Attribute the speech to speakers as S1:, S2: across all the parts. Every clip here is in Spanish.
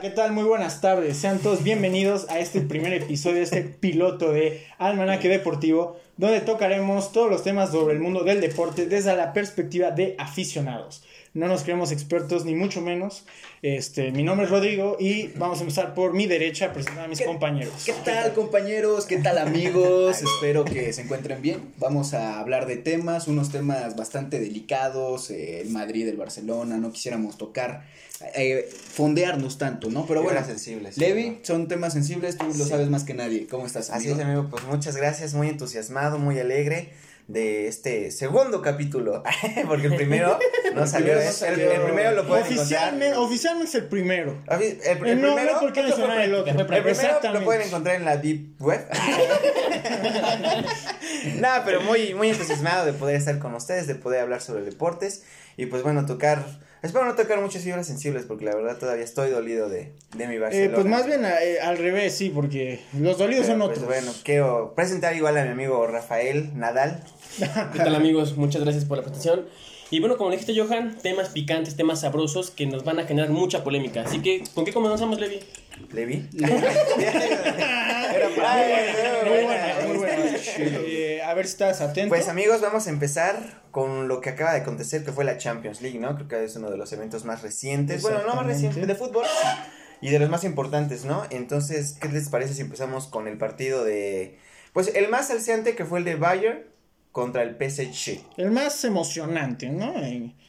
S1: ¿Qué tal? Muy buenas tardes. Sean todos bienvenidos a este primer episodio este piloto de Almanaque Deportivo, donde tocaremos todos los temas sobre el mundo del deporte desde la perspectiva de aficionados. No nos creemos expertos ni mucho menos. Este, mi nombre es Rodrigo y vamos a empezar por mi derecha presentando a mis compañeros.
S2: ¿Qué tal compañeros? ¿Qué tal amigos? Espero que se encuentren bien. Vamos a hablar de temas, unos temas bastante delicados, eh, el Madrid, el Barcelona, no quisiéramos tocar, eh, fondearnos tanto, ¿no? Pero bueno,
S3: sensibles.
S2: Levi, son temas sensibles, tú lo sabes más que nadie. ¿Cómo estás?
S3: Así
S2: amigo?
S3: es, amigo. Pues muchas gracias, muy entusiasmado, muy alegre de este segundo capítulo. Porque el primero no salió.
S2: primero no
S3: ¿eh?
S2: salió.
S3: El, el primero lo pueden
S1: Oficialmente,
S3: encontrar.
S1: oficialmente es el primero.
S3: El, el- el
S1: Eh, no,
S3: primero,
S1: no, ¿por qué mencionar el otro?
S3: El primero lo pueden encontrar en la Deep Web. Nada, pero muy, muy entusiasmado de poder estar con ustedes, de poder hablar sobre deportes y pues bueno, tocar. Espero no tocar muchas fibras sensibles porque la verdad todavía estoy dolido de, de mi
S1: Eh,
S3: Barcelona.
S1: pues más bien eh, al revés, sí, porque los dolidos
S3: Pero,
S1: son
S3: pues,
S1: otros.
S3: bueno, quiero presentar igual a mi amigo Rafael Nadal.
S4: ¿Qué tal amigos? Muchas gracias por la presentación. Y bueno, como dijiste Johan, temas picantes, temas sabrosos que nos van a generar mucha polémica. Así que, ¿con qué comenzamos, Levi?
S3: ¿Levi?
S1: Era para- muy buena, muy buena. Eh, a ver si estás atento.
S3: Pues amigos, vamos a empezar con lo que acaba de acontecer, que fue la Champions League, ¿no? Creo que es uno de los eventos más recientes, bueno, no más recientes, de fútbol, y de los más importantes, ¿no? Entonces, ¿qué les parece si empezamos con el partido de, pues el más alciante que fue el de Bayern contra el PSG?
S1: el más emocionante, ¿no?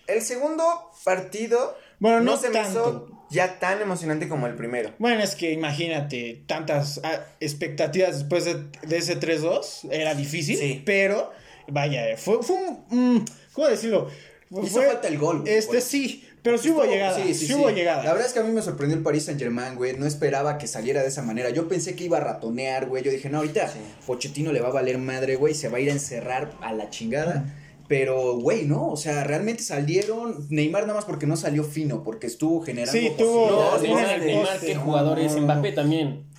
S3: El segundo partido
S1: Bueno, no
S3: se me
S1: tanto.
S3: hizo ya tan emocionante como el primero.
S1: Bueno, es que imagínate, tantas ah, expectativas después de, de ese 3-2, era difícil,
S3: Sí.
S1: pero vaya, fue, fue un, mm, ¿cómo decirlo?
S2: Hizo
S1: Fue-
S2: falta el gol. güey,
S1: Este
S2: güey.
S1: sí, pero sí hubo llegada, sí,
S2: sí, sí,
S1: hubo llegada.
S2: La verdad es que a mí me sorprendió el Paris Saint Germain, güey. No esperaba que saliera de esa manera. Yo pensé que iba a ratonear, güey. Yo dije, no, ahorita. Pochettino le va a valer madre, güey. Se va a ir a encerrar a la chingada. Pero, güey, no. O sea, realmente salieron. Neymar nada más porque no salió fino, porque estuvo generando.
S1: Sí, tuvo-
S4: No, Neymar, Neymar, qué
S2: no, no.
S4: Mbappé también.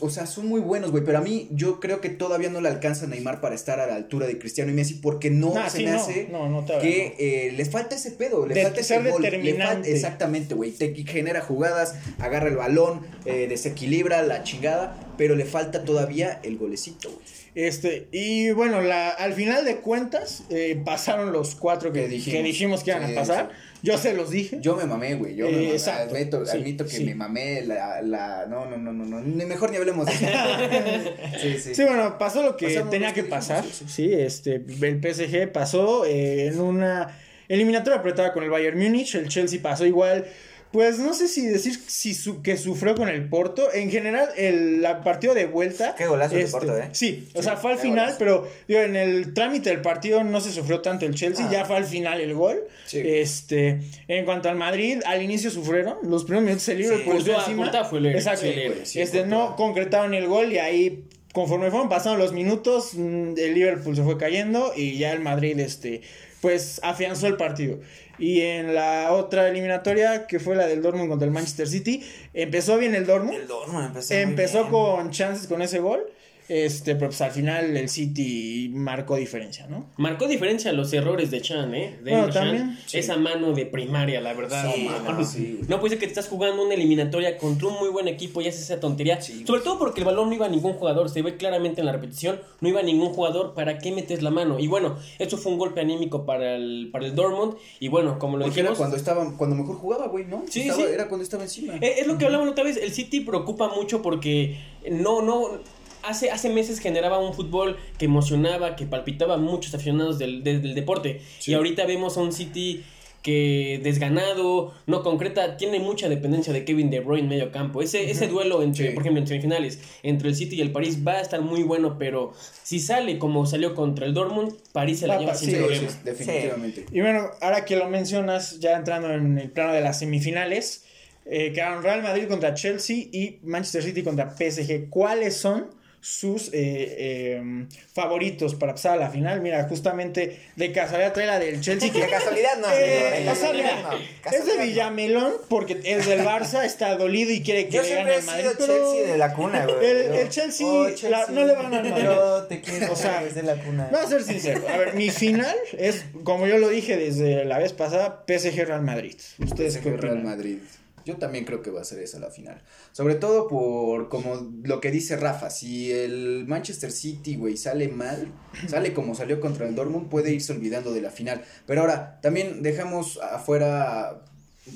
S2: O sea, son muy buenos, güey. Pero a mí, yo creo que todavía no le alcanza a Neymar para estar a la altura de Cristiano y Messi, porque no
S1: Nah,
S2: se
S1: sí,
S2: me
S1: no,
S2: hace
S1: no, no, todavía
S2: que eh, le falta ese pedo, le
S1: De
S2: falta ese gol, le falta- exactamente, güey, te genera jugadas, agarra el balón, eh, desequilibra la chingada, pero le falta todavía el golecito, güey.
S1: Este, y bueno, la, al final de cuentas, eh, pasaron los cuatro que,
S2: Que
S1: que
S2: dijimos.
S1: que iban
S2: Sí,
S1: a pasar. Yo se los dije.
S2: Yo me mamé, güey, yo
S1: Eh,
S2: me mamé,
S1: exacto,
S2: admito,
S1: sí,
S2: admito que me mamé la, la, no, no, no, no, no, ni mejor ni hablemos de eso. sí, sí.
S1: Sí, bueno, pasó lo que
S2: Pasamos
S1: tenía que
S2: que
S1: pasar.
S2: dijimos, Sí,
S1: este, el PSG pasó eh, en una eliminatoria apretada con el Bayern Múnich. El Chelsea pasó igual. Pues no sé si decir si su- que sufrió con el Porto. En general, el la partido de vuelta.
S3: Qué golazo el de
S1: este,
S3: Porto, ¿eh?
S1: Sí, o
S3: Sí,
S1: sea, fue al final,
S3: golazo.
S1: pero digo, en el trámite del partido no se sufrió tanto el Chelsea.
S3: Ah.
S1: Ya fue al final el gol.
S2: Sí.
S1: Este, en cuanto al Madrid, al inicio sufrieron. Los primeros minutos el Liverpool
S4: Sí,
S1: encima.
S4: Fue el héroe,
S1: Exacto.
S4: el
S1: este, no concretaron el gol y ahí conforme fueron pasando los minutos mm, el Liverpool se fue cayendo y ya el Madrid este pues afianzó el partido y en la otra eliminatoria que fue la del Dortmund contra el Manchester City empezó bien el Dortmund.
S3: El Dortmund empezó,
S1: con chances con ese gol este pero pues al final el City marcó diferencia no
S4: Marcó diferencia los errores de Chan, ¿eh? De
S1: Bueno, también,
S2: sí.
S4: Esa mano de primaria, la verdad.
S3: Sí,
S4: no,
S3: no,
S2: sí,
S4: no puede ser que te estás jugando una eliminatoria contra un muy buen equipo y haces esa tontería.
S2: Sí,
S4: Sobre todo porque el balón no iba a ningún jugador. Se ve claramente en la repetición. No iba a ningún jugador. ¿Para qué metes la mano? Y bueno, eso fue un golpe anímico para el, para el Dortmund. Y bueno, como lo
S2: Porque era
S4: dijimos.
S2: cuando estaba, cuando mejor jugaba, güey, ¿no?
S4: Sí,
S2: Estaba-
S4: sí.
S2: Era cuando estaba encima.
S4: Eh, Es lo que hablábamos otra vez, el City preocupa mucho porque no, no, hace, hace meses generaba un fútbol que emocionaba, que palpitaba a muchos aficionados del, del- del deporte.
S2: Sí.
S4: Y ahorita vemos a un City que desganado, no concreta, tiene mucha dependencia de Kevin De Bruyne en medio campo. Ese, ese duelo entre,
S2: Sí.
S4: por ejemplo, en semifinales, entre el City y el París va a estar muy bueno, pero si sale como salió contra el Dortmund, París se la
S1: Va
S4: lleva sin
S1: sí,
S4: problema.
S2: Sí, definitivamente.
S1: Y bueno, ahora que lo mencionas, ya entrando en el plano de las semifinales, eh, quedaron Real Madrid contra Chelsea y Manchester City contra PSG. ¿Cuáles son sus eh, eh, favoritos para pasar a la final? Mira, justamente de casualidad trae la del Chelsea. Que,
S3: De casualidad no.
S1: Eh,
S3: amigo, de casualidad no,
S1: es de. Villamelón porque es del Barça, está dolido y quiere que
S3: Yo
S1: le gane al Madrid.
S3: sido
S1: pero
S3: Chelsea de la cuna, güey.
S1: el- Chelsea,
S3: Oh,
S1: la- no le van al Madrid.
S3: Yo te quiero
S1: O sea,
S3: desde la cuna.
S1: Voy a ser sincero. A ver, mi final es, como yo lo dije desde la vez pasada, PSG Real Madrid. ¿Ustedes
S2: PSG Real? Madrid. Yo también creo que va a ser esa la final. Sobre todo por como lo que dice Rafa, si el Manchester City, güey, sale mal, sale como salió contra el Dortmund, puede irse olvidando de la final. Pero ahora, también dejamos afuera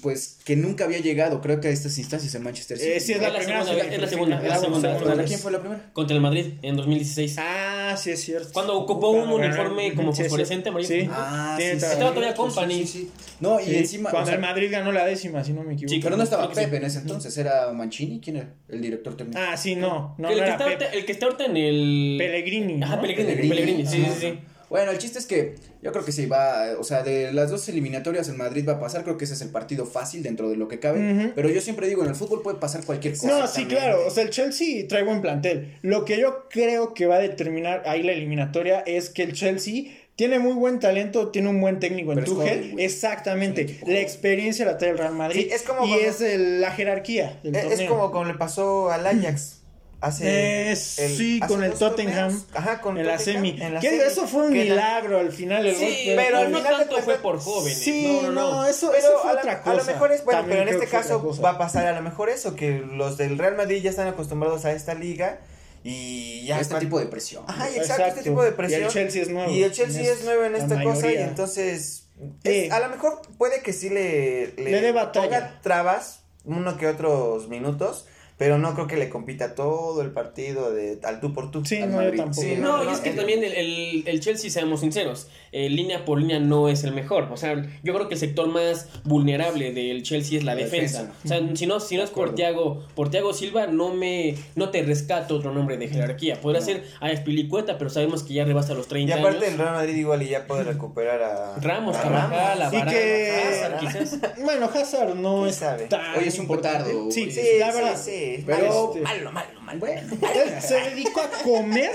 S2: pues que nunca había llegado, creo que a estas instancias en Manchester City.
S1: Eh, sí, es la,
S4: Es la
S1: primera.
S4: segunda, es la segunda,
S1: es
S4: es la segunda, es la
S2: ¿Contra
S4: segunda.
S2: quién fue la primera?
S4: Contra el Madrid en 2016.
S1: Ah, sí, es cierto.
S4: Cuando ocupó un uniforme como fosforescente amarillo.
S1: Sí.
S2: Ah, sí,
S4: Estaba todavía
S2: sí,
S4: Company.
S2: sí, sí. No, y
S1: Sí,
S2: encima.
S1: Cuando
S2: o sea,
S1: el Madrid ganó la décima, si no me equivoco.
S4: Sí,
S2: pero no estaba. Pepe en ese entonces, era Mancini, ¿quién era? El director técnico.
S1: Ah, sí, no. No,
S4: el,
S1: no
S4: que
S1: era
S4: está ahorita, el que está ahorita en el.
S1: Pellegrini.
S4: Ajá,
S1: ¿no?
S4: Pellegrini.
S2: Pellegrini.
S4: Sí, sí, sí.
S2: Bueno, el chiste es que yo creo que sí va, o sea, de las dos eliminatorias el Madrid va a pasar, creo que ese es el partido fácil dentro de lo que cabe, pero yo siempre digo, en el fútbol puede pasar cualquier cosa.
S1: No, sí, claro. O sea, el Chelsea trae buen plantel. Lo que yo creo que va a determinar ahí la eliminatoria es que el Chelsea tiene muy buen talento, tiene un buen técnico en Tuchel. Exactamente. La experiencia la trae el Real Madrid.
S3: Sí, es como
S1: y
S3: cuando-
S1: es el- la jerarquía del
S3: Es, como como le pasó al Ajax. Hace
S1: Eh, sí,
S3: hace
S1: con el Tottenham.
S3: torneos. Ajá, con
S1: en la semi.
S3: en la
S1: Que
S3: semi,
S1: eso fue un
S3: la-
S1: milagro al final. El
S4: Sí,
S1: gol,
S3: pero al final
S4: tanto fue por jóvenes.
S1: Sí,
S4: no, no, no.
S1: eso, eso fue
S3: a, la-
S1: otra cosa.
S3: a lo mejor es bueno,
S1: También
S3: pero en este caso va a pasar a lo mejor eso, que los del Real Madrid ya están acostumbrados a esta liga y ya
S2: este tipo de presión.
S3: Ajá, y exacto, este tipo de presión.
S1: Y el Chelsea es nuevo.
S3: Y el Chelsea es nuevo en esta cosa y entonces
S1: Eh.
S3: es- a lo mejor puede que sí le,
S1: Le dé batalla.
S3: ponga trabas uno que otros minutos, pero no creo que le compita todo el partido de al tú por tú.
S1: Sí,
S2: al
S1: no, yo
S2: Madrid.
S1: tampoco.
S2: Sí,
S4: No,
S3: no,
S4: y es que
S3: el-
S4: también el, el, el Chelsea, seamos sinceros, eh, línea por línea no es el mejor. O sea, yo creo que el sector más vulnerable del Chelsea es la,
S2: La
S4: defensa.
S2: defensa.
S4: O sea, si no, si no es por. Thiago, por Thiago Silva, no me no te rescato otro nombre de jerarquía. Podrá
S2: No.
S4: ser a Espilicueta, pero sabemos que ya rebasa los
S3: Y
S4: 30
S3: aparte el
S4: años.
S3: Real Madrid igual y ya puede recuperar a
S4: Ramos,
S3: a
S4: Carvajal, a
S1: Y que-
S4: Hazard, quizás.
S1: Bueno, Hazard no
S3: ¿Quién
S1: es
S3: sabe?
S1: tan
S2: Hoy es un
S1: importante.
S2: petardo,
S1: Sí, sí,
S3: Sí,
S1: la
S3: sí,
S1: verdad.
S3: sí.
S2: Pero-
S3: Malo, malo, malo, malo.
S2: Bueno,
S1: Él se dedicó a comer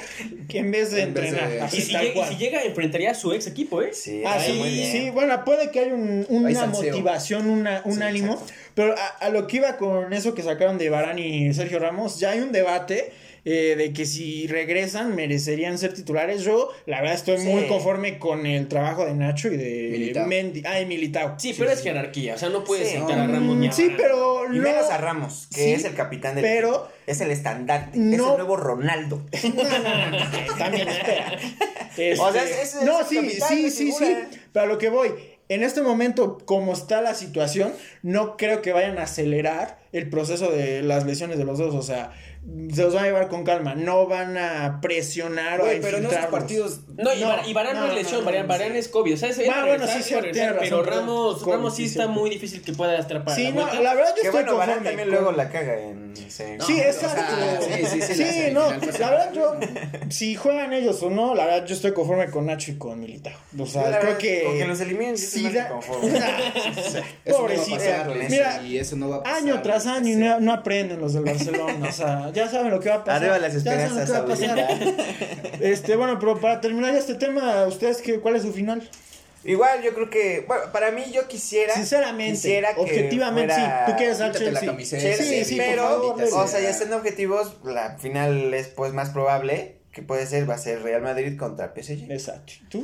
S1: que en vez de
S2: En vez de-
S1: entrenar.
S2: Y
S4: si, llega, y si llega, enfrentaría a su ex equipo, ¿eh?
S3: Sí,
S1: Ah, sí,
S3: muy bien.
S1: sí, bueno, puede que haya un, una motivación, una, un
S2: Sí,
S1: ánimo,
S2: exacto.
S1: pero a, a lo que iba con eso que sacaron de Barán y Sergio Ramos, ya hay un debate eh, de que si regresan merecerían ser titulares. Yo, la verdad, estoy
S3: Sí.
S1: muy conforme con el trabajo de Nacho y de
S2: Militao.
S1: Mendy. Ah, y Militao.
S4: Sí, pero es jerarquía. O sea, no puedes
S3: Sí.
S4: citar a Ramos ni a
S1: Sí, pero
S3: Y
S1: no.
S3: menos a Ramos, que
S1: Sí,
S3: es el capitán del
S1: pero-.
S3: Es el estandarte, es el nuevo Ronaldo.
S1: También espera. Este,
S3: O sea, es- es-
S1: no,
S3: es
S1: sí,
S3: capitán
S1: sí, sí, sí. Pero a lo que voy, en este momento, como está la situación, no creo que vayan a acelerar el proceso de las lesiones de los dos. O sea, se los van a llevar con calma. No van a presionar o a
S2: pero
S1: infiltrarlos.
S2: partidos.
S4: No, y,
S1: No,
S4: y Varane no,
S1: no,
S4: es lesión,
S1: no, no, sí.
S4: es COVID. O sea, es,
S1: Ah, bueno, sí,
S4: pero
S1: razón,
S4: Ramos,
S1: COVID,
S4: Ramos sí
S1: sí,
S4: está muy difícil que pueda atrapar
S1: Sí,
S4: la
S1: no, la verdad yo
S3: Que
S1: estoy
S3: bueno,
S1: conforme.
S3: también
S1: con-
S3: luego la caga en... sí.
S2: No,
S1: Sí,
S2: o
S1: exacto.
S2: sea, sí, sí, sí,
S1: no, la verdad yo, si juegan ellos o no, la verdad yo estoy conforme con Nacho y con Militao. O sea, creo que...
S3: con que los eliminen,
S1: Sí,
S3: conforme.
S2: No
S1: Pobrecito. Mira,
S2: y eso no va a pasar.
S1: Año tras año y no, no aprenden los del Barcelona. O sea, ya saben lo que va a pasar.
S3: Arriba las
S1: Ya saben lo
S3: esperanzas,
S1: que va a pasar. Este, bueno, pero para terminar ya este tema, ¿ustedes qué, cuál es su final?
S3: Igual yo creo que, bueno, para mí yo quisiera...
S1: Sinceramente,
S3: quisiera que
S1: objetivamente,
S3: fuera
S1: sí. Tú quieres al
S2: Quítate la
S1: Chelsea.
S2: camiseta.
S3: Chelsea,
S1: Sí, sí, por
S3: pero,
S1: favor,
S3: o sea, ya siendo objetivos, la final es pues más probable que puede ser, va a ser Real Madrid contra PSG.
S1: Exacto. ¿Tú?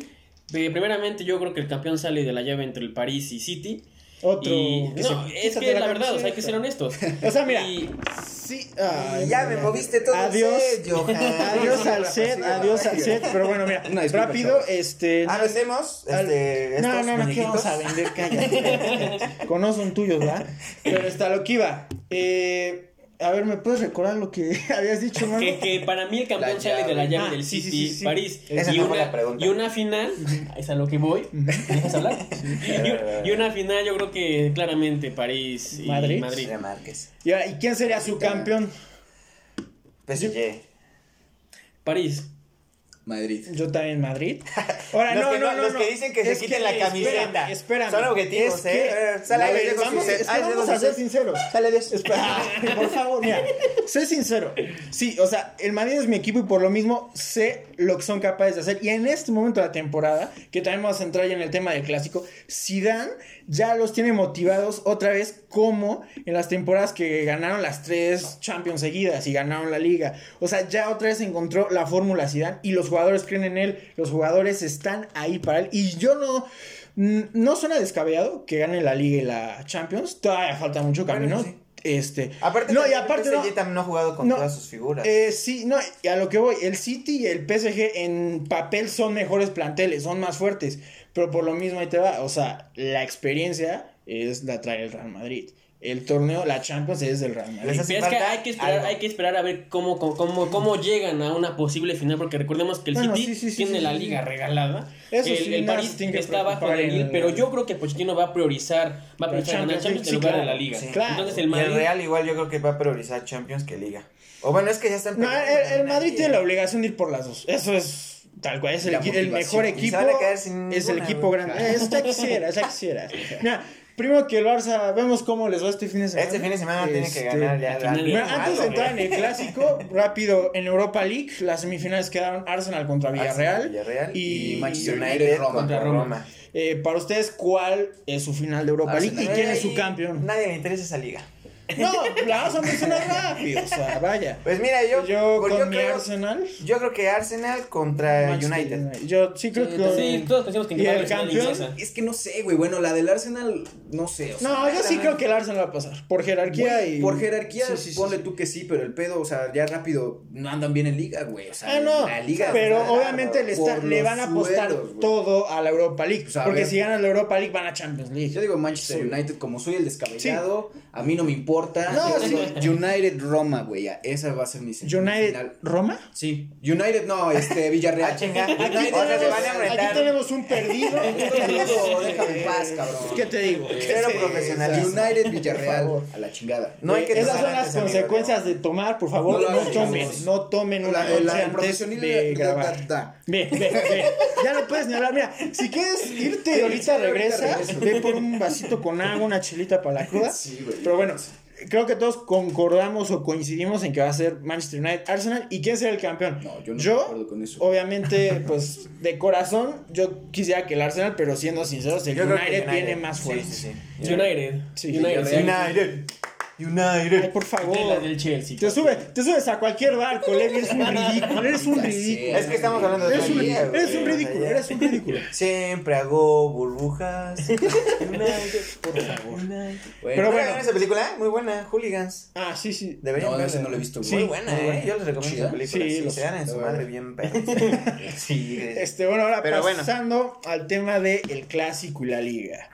S4: Eh, primeramente, yo creo que el campeón sale de la llave entre el París y City.
S1: Otro.
S4: Y-
S1: que
S4: no,
S1: se-
S4: es que la verdad, o sea, hay que ser honestos.
S1: O sea, mira.
S4: Y-
S1: Sí. ay,
S3: ya me moviste todo el
S1: Adiós.
S3: set, Johan.
S1: Adiós al set, adiós al set. Pero bueno, mira, rápido, este.
S3: Ah, vendemos
S1: Al-
S3: este,
S1: no,
S3: estos
S1: no, no, ¿qué
S3: muñequitos.
S1: vamos a vender? Cállate. Con no son tuyos, ¿verdad? Pero está lo que iba. Eh, a ver, ¿me puedes recordar lo que habías dicho, mano?
S4: que, que para mí el campeón
S2: La
S4: sale de la
S2: llave.
S1: Ah,
S4: del
S1: sí,
S4: City
S1: sí, sí, sí.
S4: París
S3: Esa
S4: y
S3: no fue
S4: una,
S3: pregunta.
S4: y una final es a lo que voy ¿Me dejas hablar y, y una final yo creo que claramente París y
S1: Madrid.
S4: Madrid,
S3: Márquez.
S1: Y, ahora, ¿y quién sería su campeón?
S3: PSG.
S4: París
S2: Madrid.
S1: Yo también Madrid. Ahora,
S3: Los
S1: no,
S3: que
S1: no,
S3: no- los
S1: no.
S3: que dicen que se quiten la camiseta.
S1: Espérame.
S3: Son objetivos,
S1: Es
S3: ¿eh?
S1: que-
S3: Eh, sale,
S1: ver, vamos, es que vamos a ser sinceros.
S3: Sale Dios.
S1: Espera, por favor, mira, sé sincero. Sí, o sea, el Madrid es mi equipo y por lo mismo sé lo que son capaces de hacer. Y en este momento de la temporada, que también vamos a entrar ya en el tema del clásico, Zidane ya los tiene motivados otra vez como en las temporadas que ganaron las tres Champions seguidas y ganaron la liga. O sea, ya otra vez encontró la fórmula Zidane y los jugadores creen en él, los jugadores están ahí para él. Y yo no... no suena descabellado que gane la Liga y la Champions. Todavía falta mucho
S3: Bueno,
S1: camino.
S3: sí.
S1: Este.
S3: Aparte,
S1: no, y
S3: también el
S1: aparte
S3: PSG
S1: no,
S3: ha jugado con
S1: No,
S3: todas sus figuras.
S1: eh, sí, no, y a lo que voy, el City y el PSG en papel son mejores planteles, son más fuertes, pero por lo mismo ahí te va, o sea, la experiencia es la trae el Real Madrid. El torneo, la Champions es del Real Madrid.
S4: Es que hay que esperar,
S3: algo.
S4: hay que esperar a ver cómo, cómo, cómo, llegan a una posible final, porque recordemos que el
S1: Bueno,
S4: City
S1: sí, sí,
S4: tiene
S1: sí,
S4: la
S1: sí.
S4: liga regalada.
S1: Eso
S4: el,
S1: sí,
S4: el París está bajo
S1: preocupar
S4: del
S1: en
S4: Lille,
S1: el-
S4: pero yo creo que Pochettino va a priorizar, va a priorizar ganar
S1: Champions,
S4: Champions
S1: sí,
S4: en lugar
S1: claro.
S4: de la liga.
S3: Sí.
S1: Claro.
S4: Entonces el
S3: Y
S4: Madrid
S3: el Real igual yo creo que va a priorizar Champions que Liga. O bueno, es que ya están
S1: No, el, el Madrid tiene la obligación de ir por las dos. Eso es tal cual. Es el, el mejor
S2: Y
S1: equipo. Es el equipo grande. Esta quisiera, esta quisiera. Mira, primero que el Barça, vemos cómo les va este fin de semana.
S3: Este fin de semana tiene
S1: Este,
S3: que ganar ya. la-
S4: final-
S1: Bueno, antes de entrar en el clásico, rápido, en Europa League, las semifinales quedaron Arsenal contra Villarreal.
S3: Arsenal, Villarreal
S1: y,
S2: y Manchester
S3: United
S2: Roma.
S3: contra
S4: Roma.
S3: Roma.
S1: eh, para ustedes, ¿cuál es su final de Europa League y quién es su
S3: Ay,
S1: campeón?
S3: Nadie le interesa esa liga.
S1: No, la vamos a mencionar rápido, o sea, vaya.
S3: Pues mira, yo,
S1: Yo con
S3: yo
S1: mi
S3: creo,
S1: Arsenal.
S3: yo creo que Arsenal contra
S1: Manchester
S3: United.
S1: Yo sí creo
S4: Sí,
S1: que.
S4: sí, todos pensamos que
S1: ¿Y el campeón?
S2: Es que no sé, güey. Bueno, la del Arsenal, no sé. O sea,
S1: No, yo sí creo que el Arsenal va a pasar. Por jerarquía y.
S2: Por jerarquía,
S1: Sí, sí, sí,
S2: ponle
S1: sí.
S2: tú que sí, pero el pedo, o sea, ya rápido no andan bien en liga, güey. O sea,
S1: Ah, no.
S2: la liga.
S1: pero obviamente le, está- le van a apostar todo a la Europa League.
S2: Pues,
S1: porque
S2: ver.
S1: si ganan la Europa League van a Champions League.
S2: Yo digo Manchester
S1: Sí.
S2: United, como soy el descabellado, a mí no me importa.
S1: No,
S2: Yo digo United Roma, güey. ya, Esa va a ser mi
S1: United
S2: semifinal.
S1: Roma.
S2: Sí. United, no, este, Villarreal.
S3: Ah, chinga.
S2: United,
S3: Aquí O sea, se van a
S1: Aquí tenemos un perdido.
S2: Todo, déjame en paz, cabrón.
S1: ¿Qué te digo? ¿Qué
S3: Cero profesionalismo.
S2: United, Villarreal, a la chingada.
S3: No hay que
S1: Esas
S3: tomar
S1: son las
S3: antes, amigo,
S1: consecuencias de tomar, por favor,
S2: No
S1: no, tomen, no tomen una
S2: La-
S1: noche
S2: la- el
S1: antes
S2: profesionalismo
S1: de
S2: da-
S1: grabar.
S2: da- da.
S1: Ve, ve, ve. Ya no puedes ni hablar. Mira, si quieres irte ahorita
S2: sí, ahorita
S1: regresa, ve por un vasito con agua, una chelita para la cruda.
S2: Sí, güey.
S1: Pero bueno, creo que todos concordamos o coincidimos en que va a ser Manchester United, Arsenal. ¿Y quién será el campeón?
S2: No, yo no de acuerdo con eso.
S1: obviamente, pues de corazón, yo quisiera que el Arsenal, pero siendo sinceros, el
S3: Yo que
S1: United, viene más
S3: Sí,
S1: fuerte.
S3: sí, sí.
S4: United.
S1: Sí,
S4: United. sí.
S3: United.
S1: Ay, por
S4: De
S1: favor.
S4: la del Chelsea.
S1: Te, sube, te subes a cualquier barco, Levi, eres un ridículo, eres un ridículo.
S3: Es que estamos hablando de
S1: Eres un,
S3: liga,
S1: eres un ridículo, eres un ridículo.
S3: Siempre hago burbujas. United.
S1: Por favor.
S3: United.
S1: Pero
S3: Pero
S1: bueno.
S3: bueno, esa película, muy buena, Hooligans.
S1: Ah, sí, sí.
S3: Deberían
S2: No,
S3: verla.
S2: ese no lo he visto, güey.
S3: Muy
S1: Sí,
S3: buena,
S1: muy
S3: eh. Yo les recomiendo esa película.
S1: Sí,
S3: Sí, se dan en su madre bien perros. Sí.
S1: Este, bueno, ahora
S3: Pero bueno.
S1: pasando al tema del el clásico y la liga.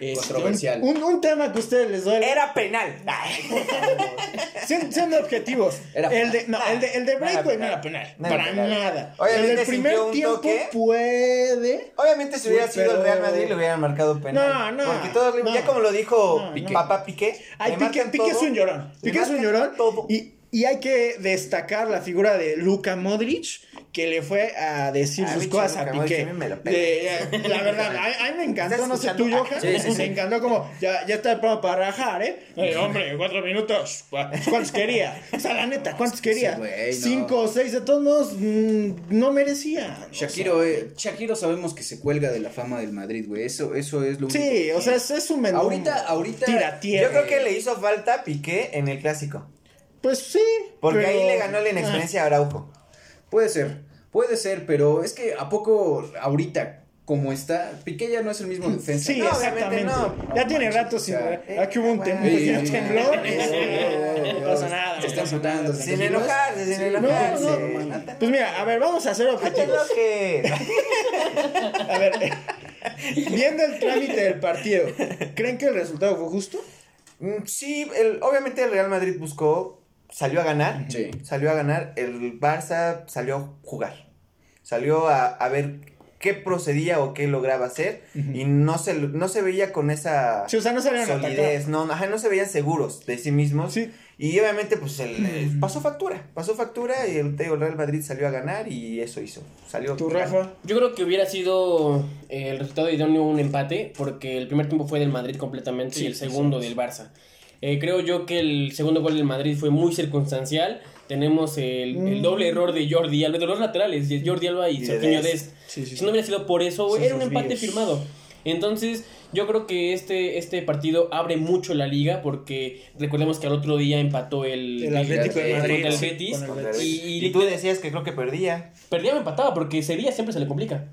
S1: Este,
S2: Controversial.
S1: Un, un tema que a ustedes les duele.
S3: Era penal.
S1: Siendo, objetivos.
S2: Era
S1: el de, no, el de, el de
S3: No era
S1: no
S3: penal.
S1: era para
S3: penal.
S1: nada.
S3: Obviamente
S1: el del primer tiempo
S3: toque.
S1: puede.
S3: Obviamente, si hubiera sido el Real Madrid, le hubieran marcado penal.
S1: No, no,
S3: Porque todos, le-
S1: no.
S3: ya como lo dijo
S1: No,
S3: Piqué, papá Piqué.
S1: Ay, Piqué, es
S3: todo.
S1: un llorón. Piqué es un llorón.
S3: todo.
S1: Y, y hay que destacar la figura de Luka Modric, que le fue a decir sus cosas a Piqué.
S3: a mí me la pela.
S1: De- eh, la verdad, a, a mí me encantó,
S3: ¿Estás
S1: no sé tú? Johan.
S2: Sí, sí, sí.
S1: Me encantó como, ya, ya está el programa para rajar, ¿eh? Eh, Hombre, cuatro minutos. ¿Cuántos quería? O sea, la neta, ¿cuántos quería?
S2: Sí, güey, no.
S1: Cinco o seis, de todos modos, mm, no merecía. O sea,
S2: Shakiro, eh, Shakiro sabemos que se cuelga de la fama del Madrid, güey. Eso, eso es lo único.
S1: Sí,
S2: que-
S1: o sea, es, es un menú.
S2: Ahorita- ahorita-
S1: Tira tierra.
S3: Yo creo que le hizo falta Piqué en el clásico.
S1: Pues sí.
S3: Porque
S1: pero-
S3: ahí le ganó la inexperiencia a Araujo.
S2: Puede ser, puede ser, pero es que a poco ahorita como está, Piqué ya no es el mismo defensa.
S1: Sí,
S3: No, obviamente
S1: exactamente.
S3: no.
S1: ya
S2: No
S1: tiene rato
S2: o
S1: sin.
S2: sea,
S1: ver. Aquí hubo un, tem-
S2: eh,
S1: un
S2: eh,
S1: temblor.
S2: eh,
S1: No pasa nada.
S2: Se está se
S3: Sin enojarse, sin
S2: Sí,
S3: enojarse.
S1: no,
S2: no,
S3: No te-
S1: Pues mira, a ver, vamos a
S3: te
S1: objetivos. A ver, eh, viendo el trámite del partido, ¿creen que el resultado fue justo?
S3: Mm, Sí, el, obviamente el Real Madrid buscó, salió a ganar.
S2: Sí.
S3: Salió a ganar. El Barça salió a jugar. Salió a, a ver qué procedía o qué lograba hacer. Y no se, no se veía con esa
S1: Sí, o sea, no
S3: solidez. No, ajá, no se veían seguros de sí mismos.
S1: Sí.
S3: Y obviamente, pues, el, pasó factura. Pasó factura y el, el Real Madrid salió a ganar y eso hizo. Salió.
S1: ¿Tu Rafa?
S4: Yo creo que hubiera sido eh, el resultado idóneo un empate, porque el primer tiempo fue del Madrid completamente
S1: Sí,
S4: y el
S1: sí,
S4: segundo
S1: sí.
S4: del Barça. Eh, creo yo que el segundo gol del Madrid fue muy circunstancial. Tenemos el, el
S1: Mm.
S4: doble error de Jordi Alba, de los laterales, de Jordi Alba y,
S3: Y de
S4: Serginho
S3: Dest.
S1: Sí, sí,
S4: Si no hubiera sido por eso, era un empate
S1: vídeos.
S4: firmado. Entonces, yo creo que este, este partido abre mucho la liga porque recordemos que al otro día empató el,
S1: El Atlético de
S2: el-
S1: Madrid.
S4: contra el Betis.
S1: con el Betis.
S3: el
S4: Y- y-
S3: y, tú decías que creo que perdía.
S4: Perdía o empataba porque ese día siempre se le complica.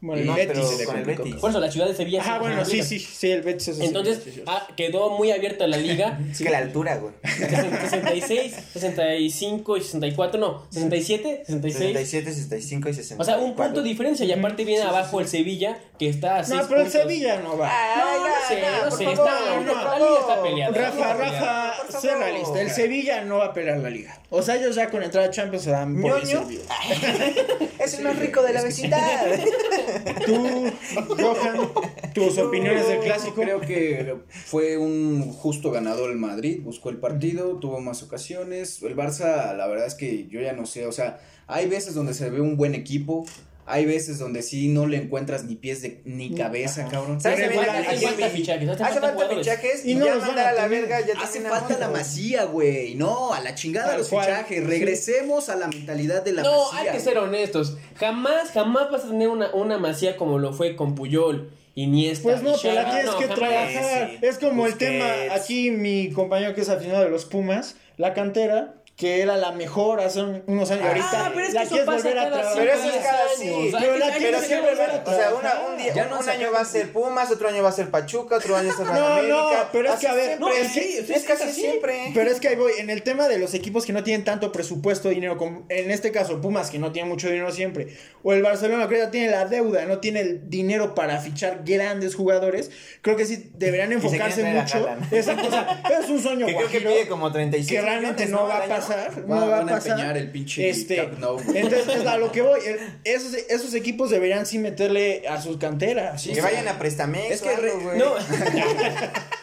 S1: Bueno,
S3: No,
S1: el
S3: pero
S1: Betis.
S3: con el Betis.
S4: Por eso la ciudad de Sevilla. Se-
S1: bueno, sí, sí, sí, el Betis es
S4: Entonces,
S1: sí, sí, sí.
S4: ah, quedó muy abierta la liga.
S3: Que la altura, güey.
S4: 66, 65 y 64, no, 67, 66.
S3: 67, 65 y 60.
S4: O sea, un punto de diferencia. Y aparte viene abajo el Sevilla, que está a 6
S1: No, pero el
S4: puntos.
S1: Sevilla no va.
S4: No, no sé, no sé.
S3: favor,
S4: está-
S1: no,
S4: la liga está peleada.
S1: Rafa. Rafa, sé realista. El Sevilla no va a pelear la liga. O sea, ellos ya con entrada a Champions se dan por.
S3: Es el más rico de la vecindad.
S1: Tú, Johan, tus opiniones del clásico.
S2: Creo que fue un justo ganador el Madrid, buscó el partido, tuvo más ocasiones. El Barça, la verdad es que yo ya no sé, o sea, hay veces donde se ve un buen equipo, hay veces donde sí no le encuentras ni pies de, ni cabeza,
S1: Ajá.
S2: cabrón.
S3: ¿Sabes?
S4: Hace falta fichajes, hace falta
S3: fichajes
S1: Y no
S3: ya mandar
S1: a
S3: a la verga. Ya
S2: Hace falta la masía, güey. No, a la chingada los
S1: cual.
S2: fichajes.
S1: Sí.
S2: Regresemos a la mentalidad de la
S4: No,
S2: masía.
S4: hay que ser honestos. Jamás, jamás vas a tener una, una masía como lo fue con Puyol, Iniesta.
S1: Pues no, pero la tienes
S4: No,
S1: que
S4: jamás.
S1: trabajar.
S3: sí.
S1: Es como el
S3: Busquets.
S1: tema, aquí mi compañero que es aficionado de los Pumas, la cantera, que era la mejor hace un- unos años.
S3: Ah,
S1: ahorita
S4: pero es que
S1: la
S4: eso
S1: quieres volver a.
S3: Pero eso es cada
S4: años,
S3: sí.
S1: Pero
S4: que-
S1: la
S4: que
S1: que
S4: sacar-
S1: volver a
S3: O sea, una, un, día,
S2: Ya
S3: un,
S2: no
S3: un año va a ser Pumas, otro año va a ser Pachuca, otro año va a ser
S1: No,
S3: América.
S1: no, pero es que, a ver,
S3: siempre,
S1: no,
S3: es,
S1: es que-
S3: que-
S4: es
S3: es casi
S4: así.
S3: siempre.
S1: Pero es que ahí voy, en el tema de los equipos que no tienen tanto presupuesto, dinero, como en este caso Pumas, que no tiene mucho dinero siempre, o el Barcelona, que ya tiene la deuda, no tiene el dinero para fichar grandes jugadores, creo que sí deberían
S3: se
S1: enfocarse
S3: traer
S1: mucho. O sea, es un sueño
S3: Que creo que
S1: guajiro
S3: pide como 35
S1: que realmente no va a
S3: año.
S1: Pasar,
S2: Va-
S1: no va a
S2: van a
S1: pasar.
S2: empeñar el pinche
S1: este,
S2: Nou.
S1: entonces a lo que voy, el- esos, esos equipos deberían sí meterle a sus canteras.
S2: Sí,
S3: Que
S1: sea,
S3: vayan a Prestamex
S2: Es que re-.
S4: No,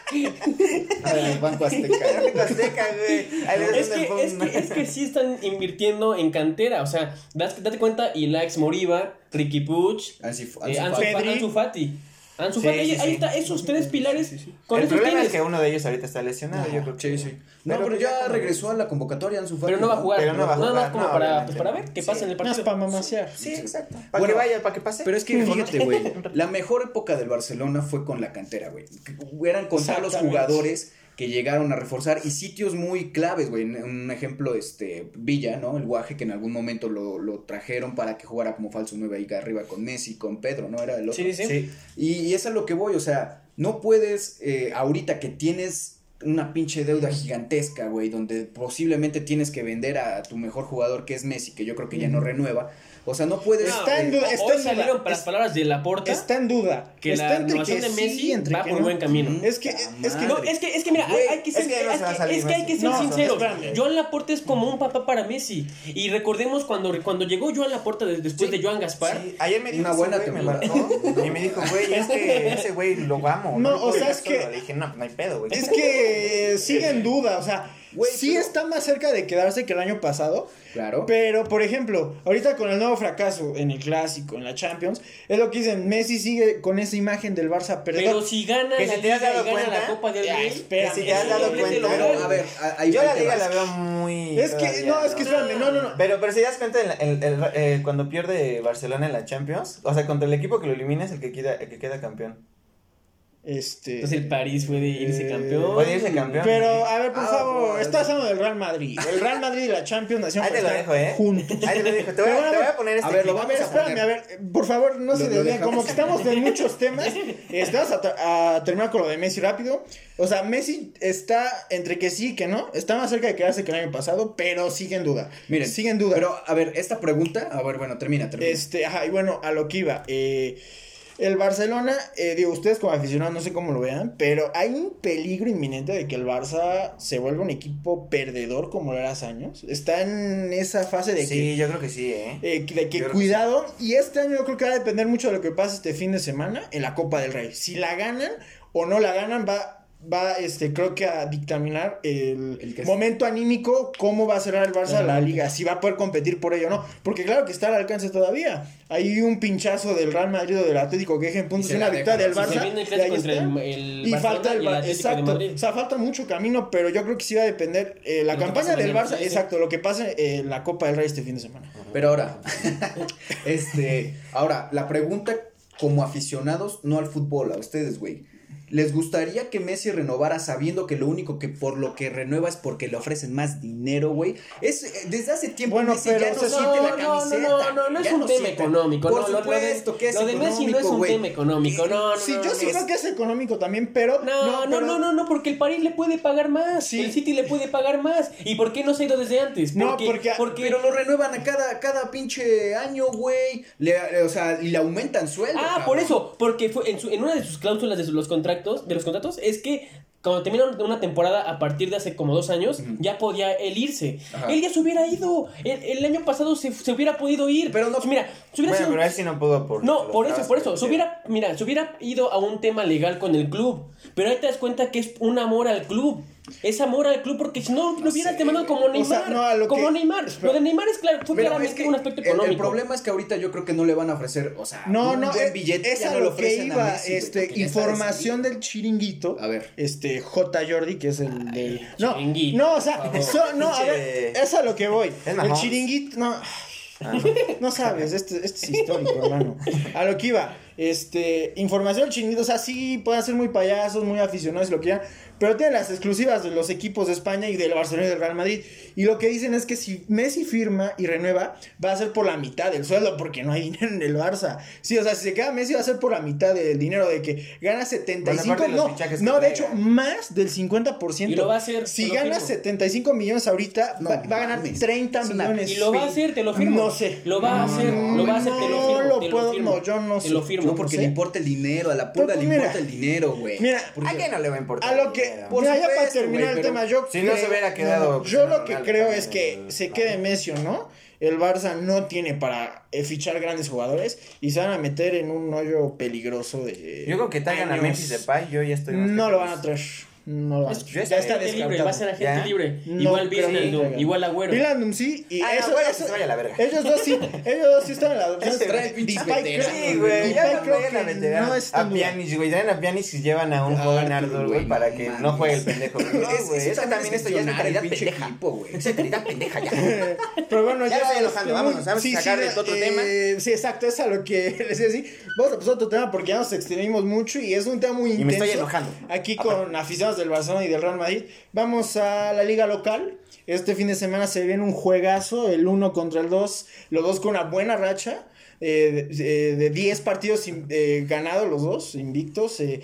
S2: Banco Azteca.
S3: Banco Azteca, güey. Ahí les
S4: es que, es, que, es que sí están invirtiendo en cantera. O sea, date cuenta, Ilax Moriba, Ricky Puch, eh,
S2: Ansu
S4: Ansu,
S2: Fati.
S4: Ansu Fati. Ahí,
S3: sí,
S4: ahí está, esos tres pilares. Con
S3: el
S4: esos
S3: problema
S4: tienes.
S3: es que uno de ellos ahorita está lesionado, yo creo que
S2: Sí, sí. No,
S3: Pero
S2: pero ya regresó a la convocatoria Ansu Fati.
S4: Pero no va a jugar.
S3: Pero no va a
S4: Nada más
S3: jugar,
S4: como
S3: no,
S4: para, pues, para ver qué
S3: no.
S4: pasa en el partido.
S1: para mamasear.
S3: Sí, exacto. Para
S2: Bueno,
S3: que vaya, para que pase.
S2: Pero es que fíjate, güey, la mejor época del Barcelona fue con la cantera, güey. Eran contar los jugadores que llegaron a reforzar y sitios muy claves, güey. Un ejemplo, este, Villa, ¿no? El Guaje que en algún momento lo, lo trajeron para que jugara como falso 9 ahí arriba con Messi, con Pedro, ¿no? Era el otro.
S4: Sí, sí.
S3: Sí.
S2: Y, y es a lo que voy, o sea, no puedes, eh, ahorita que tienes una pinche deuda gigantesca, güey, donde posiblemente tienes que vender a tu mejor jugador que es Messi, que yo creo que ya no renueva. O sea, no puedes...
S4: No,
S1: Está en duda,
S4: Hoy
S1: está en
S4: salieron
S1: duda.
S4: para las palabras de Laporta
S1: Está en duda.
S4: que
S1: está
S4: la renovación
S1: que
S4: de Messi
S1: sí, entre
S4: va
S1: que
S4: por
S1: no.
S4: buen camino.
S1: Es que, es que
S4: No, es que, es que mira, hay,
S2: Güey,
S4: hay que ser,
S3: es que
S4: es que- es que hay que ser sinceros. Joan Laporte es como un papá para Messi. Y recordemos cuando, cuando llegó Joan Laporte de- después
S2: Sí.
S4: de Joan Gaspar.
S3: Sí, ayer me dijo
S2: Una buena
S3: güey, me marcó y me dijo, güey, es que ese güey lo amo.
S1: No, o sea, es que-
S3: dije, no, no hay pedo, güey.
S1: Es que sigue en duda, o sea,
S2: Güey,
S1: sí
S2: pero-
S1: está más cerca de quedarse que el año pasado,
S2: Claro.
S1: pero por ejemplo, ahorita con el nuevo fracaso en el clásico, en la Champions, es lo que dicen, Messi sigue con esa imagen del Barça
S4: Pero
S1: perdedor.
S4: si gana
S3: Que
S4: la
S3: si te has
S4: y
S3: dado
S4: gana
S3: cuenta,
S4: la Copa del Rey,
S1: espera,
S3: si te has dado cuenta.
S4: logrado.
S2: a ver, a- ahí
S3: Yo la liga la veo muy.
S1: es que, no, es que espérame, no, no, no.
S3: Pero, pero si das cuenta, el, el- el- eh, cuando pierde Barcelona en la Champions, o sea, contra el equipo que lo elimina es el que queda, el que queda campeón.
S1: Este.
S4: Entonces el París puede irse
S1: Eh,
S4: campeón.
S3: Puede irse campeón.
S1: Pero, a ver, por
S2: Ah,
S1: favor,
S2: pues.
S1: estás hablando del Real Madrid. El Real Madrid y la Champions nacieron
S3: Ahí te lo dejo, ¿eh?
S1: juntos.
S3: Ahí te lo dejo. Te voy, a,
S1: bueno,
S3: te voy
S1: a
S3: poner este
S2: a ver, lo
S3: clip.
S1: A ver,
S2: Vamos a
S1: espérame,
S2: poner.
S1: a ver, por favor, no se
S2: Lo- lo
S1: desvíen. Como que estamos de muchos temas, estamos a terminar con lo de Messi rápido. O sea, Messi está entre que sí y que no. Está más cerca de quedarse que el año pasado, pero sigue en duda.
S2: Miren,
S1: sigue en duda.
S2: Pero, a ver, esta pregunta, a ver, bueno, termina, termina.
S1: Este, ajá, y bueno, a lo que iba. eh, el Barcelona, eh, digo, ustedes como aficionados no sé cómo lo vean, pero hay un peligro inminente de que el Barça se vuelva un equipo perdedor como lo era hace años. Está en esa fase de que
S3: Sí, yo creo que sí, ¿eh?
S1: eh, de que
S3: Yo creo que
S1: cuidado, y este año yo creo que va a depender mucho de lo que pase este fin de semana en la Copa del Rey. Si la ganan o no la ganan, va, va este, creo que a dictaminar el,
S2: El que es-
S1: momento anímico, cómo va a cerrar el Barça la liga, si va a poder competir por ello o no. Porque claro que está al alcance todavía. Hay un pinchazo del Real Madrid o del Atlético que deje en puntos una
S2: la
S1: victoria del Barça. Y falta el,
S4: y
S1: exacto, o sea, falta mucho camino, pero yo creo que sí va a depender eh, la campaña del Barça, exacto, lo que pase eh, en la Copa del Rey este fin de semana.
S2: Pero ahora, este, ahora, la pregunta como aficionados, no al fútbol, a ustedes, güey. ¿Les gustaría que Messi renovara sabiendo que lo único que por lo que renueva es porque le ofrecen más dinero, güey? Es eh, desde hace tiempo
S1: Bueno,
S2: Messi
S1: pero,
S2: ya no
S1: o sea,
S2: siente la
S4: no, no,
S2: camiseta.
S4: no, no, no es
S2: ya
S4: un tema
S2: siente.
S4: económico.
S2: Por
S4: no, lo- lo de-
S2: supuesto que es
S4: Lo de Messi no es un
S2: güey.
S4: tema económico. No, no,
S1: Sí,
S4: no,
S1: yo
S4: no,
S1: sí
S4: no.
S1: creo que es económico también, pero.
S4: No, no, no, no, no, porque el París le puede pagar más.
S1: Sí.
S4: El City le puede pagar más. ¿Y por qué no se ha ido desde antes?
S1: No, porque-
S2: Pero lo renuevan a cada, cada pinche año, güey. Le- o sea, y le aumentan sueldo.
S4: Ah,
S2: cabrón.
S4: por eso, porque fue en, su- en una de sus cláusulas de los contratos, de los contratos, es que cuando terminaron una temporada a partir de hace como dos años, ya podía él irse.
S2: Ajá.
S4: Él ya se hubiera ido. El, el año pasado se, se hubiera podido ir.
S2: Pero no-
S4: Mira, se hubiera
S3: Bueno,
S4: sido-
S3: pero él sí no pudo por.
S4: No,
S3: los
S4: por eso, por eso. Se hubiera, mira, se hubiera ido a un tema legal con el club. Pero ahí te das cuenta que es un amor al club. Es amor al club porque si no lo hubieras
S2: sé,
S4: demandado como
S1: O sea,
S4: Neymar.
S1: no, a lo
S4: como
S1: que-
S4: Neymar.
S1: espera.
S4: Lo de Neymar es claro, fue claramente
S2: es que
S4: un aspecto económico.
S2: El, problema es que ahorita yo creo que no le van a ofrecer, o sea,
S1: No,
S2: un
S1: no,
S2: buen
S1: es,
S2: billete.
S1: es a
S2: no
S1: lo que iba,
S2: Messi,
S1: este, información del chiringuito.
S2: A ver.
S1: Este, J. Jordi, que es el del. No,
S4: chiringuito,
S1: no, o sea, so- no, a ver, es a lo que voy.
S3: Es
S1: El chiringuito, no.
S3: Ah,
S1: No sabes, este, este es histórico, hermano. A lo que iba, este, información chiringuito, o sea, sí pueden ser muy payasos, muy aficionados, lo que quieran, pero tienen las exclusivas de los equipos de España y del Barcelona y del Real Madrid. Y lo que dicen es que si Messi firma y renueva, va a ser por la mitad del sueldo, porque no hay dinero en el Barça. Sí, o sea, si se queda Messi, va a ser por la mitad del dinero, de que gana 75,
S3: aparte de los
S1: no,
S3: que
S1: no, de
S3: traiga.
S1: hecho, más del 50%.
S4: Y lo va a hacer,
S1: Si
S4: te
S1: gana
S4: firmo.
S1: 75 millones ahorita,
S2: No
S1: va, va a ganar
S2: mames.
S1: 30
S2: Es una-
S1: millones.
S4: Y lo va a hacer, te lo firmo.
S1: No sé.
S4: Lo va a hacer, lo va a hacer, te lo
S1: No lo
S4: te
S1: puedo-
S4: firmo.
S1: no, yo no
S4: Te
S1: sé.
S4: lo firmo.
S2: No, porque
S1: sé.
S2: le importa el dinero, a la pulga
S1: Pero,
S2: le
S1: mira,
S2: importa el dinero, güey.
S1: Mira,
S2: Porque-
S3: ¿A quién no le va a importar?
S1: a lo que.
S2: Por
S1: mira, ya para
S2: supuesto,
S1: terminar el tema, yo.
S3: Si no se hubiera quedado
S1: yo lo que
S3: Ronaldo
S1: creo
S3: también
S1: es que
S3: el-
S1: se quede Messi o no. El Barça no tiene para eh, fichar grandes jugadores y se van a meter en un hoyo peligroso de.
S3: Yo creo que traigan a
S1: años.
S3: Memphis Depay, yo ya estoy
S1: No lo van a traer. No lo.
S3: Yo
S1: Ya está
S4: libre, va a ser agente
S3: ¿Ya?
S4: libre.
S1: No
S4: igual Wijnaldum,
S1: traigan.
S4: igual Agüero.
S1: Wijnaldum sí. Y
S3: Ah,
S1: eso, eso-
S3: que se vaya a la verga.
S1: Ellos dos sí. Ellos dos sí están en la adopción.
S2: Trae pinches veteranos,
S3: Sí, güey, ya
S1: creo que no es
S3: a. Pjanic, güey, traen a Pjanic y llevan a un joven
S2: Arthur, güey,
S3: para que no juegue el pendejo.
S2: Es-
S3: güey,
S2: eso
S3: es que también esto ya es de calidad
S2: el pinche
S3: pendeja. Es de calidad pendeja ya.
S1: Pero bueno,
S3: Ya
S1: ya,
S3: estoy
S1: este,
S3: enojando, vámonos, vamos a sacar de otro tema.
S1: Sí, exacto, es a lo que les iba a decir. Vamos a pasar a otro tema porque ya nos extendimos mucho y es un tema muy
S3: Y me
S1: intenso.
S3: estoy enojando.
S1: Aquí con aficionados del Barcelona y del Real Madrid. Vamos a la liga local. Este fin de semana se viene un juegazo, el 1 contra el 2, los dos con una buena racha. eh, de- de 10 partidos in- eh, ganados los dos, invictos. eh,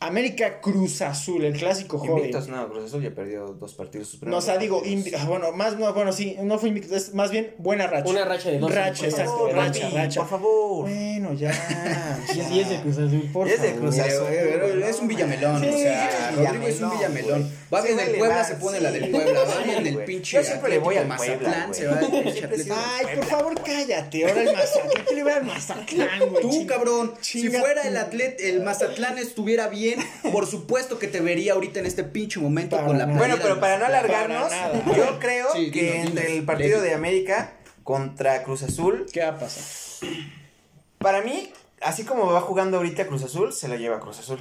S1: América Cruz Azul, el clásico joven.
S3: Invictos, no, Cruz Azul ya perdió dos partidos. sus
S1: No, o sea, digo, ah, bueno, más, no, bueno, sí, no fue invicto, es más bien buena racha.
S4: Una racha de dos.
S1: Racha,
S4: Por
S1: exacto,
S3: favor,
S1: racha, racha.
S3: Por favor.
S1: Bueno, ya.
S4: Sí, sí, es de Cruz Azul.
S1: Por
S3: Es de. Cruz Azul.
S2: es un Villamelón,
S3: Sí,
S2: o sea, Rodrigo es un
S3: Villamelón.
S2: Va bien el Puebla, se pone
S3: sí.
S2: la del Puebla. Va bien el pinche
S3: Yo siempre le voy al
S2: Mazatlán, se va.
S1: Ay, por favor, cállate. Ahora el Mazatlán. ¿Qué le va al Mazatlán, güey?
S2: Tú, cabrón, si fuera el Mazatlán estuviera bien, por supuesto que te vería ahorita en este pinche momento
S1: Para
S2: con la
S3: Bueno, pero para no alargarnos,
S1: Para
S3: yo creo
S2: Sí,
S3: que
S2: dinos,
S3: entre
S2: dinos.
S3: el partido de América contra Cruz Azul,
S1: ¿Qué va a pasar?
S3: para mí, así como va jugando ahorita Cruz Azul, se lo lleva Cruz Azul.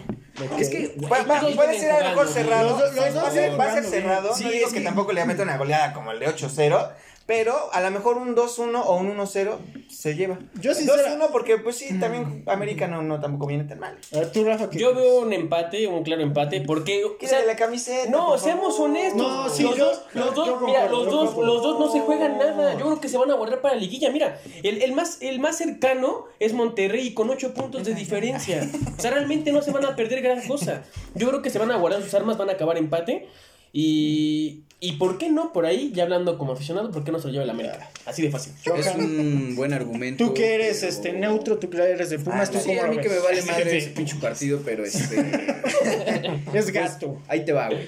S2: Es que
S3: Va- va- puede ser a lo mejor cerrado.
S1: los los
S3: va a ser, va a cerrado.
S2: Sí,
S3: no digo
S2: es
S3: que
S2: que-
S3: tampoco le meta una goleada como el de 8-0. Pero a lo mejor un 2-1 o un 1-0 se lleva.
S1: Yo sincera-
S3: 2-1 porque pues sí, también América no, no tampoco viene tan mal.
S1: A ver, tú, Rafa, ¿qué
S4: Yo veo un empate, un claro empate, porque. o sea,
S3: la camiseta.
S4: no, seamos honestos.
S1: No, sí,
S4: los
S1: yo-
S4: dos, los dos,
S1: yo
S4: mira, los dos,
S1: concuerdo.
S4: los dos no se juegan nada. Yo creo que se van a guardar para la liguilla. Mira, el, el más, el más cercano es Monterrey con 8 puntos de diferencia. O sea, realmente no se van a perder gran cosa. Yo creo que se van a guardar sus armas, van a acabar empate. Y. ¿Y por qué no? Por ahí, ya hablando como aficionado, ¿por qué no se lo lleva el América? Así de fácil.
S2: es un buen argumento.
S1: Tú que eres
S2: pero-
S1: este neutro, tú que eres de Pumas,
S3: Ah,
S1: tú
S2: Sí,
S1: cómo
S2: a mí que me vale madre
S1: Sí.
S2: ese pinche partido, pero este.
S1: Es gasto.
S2: Ahí te va, güey.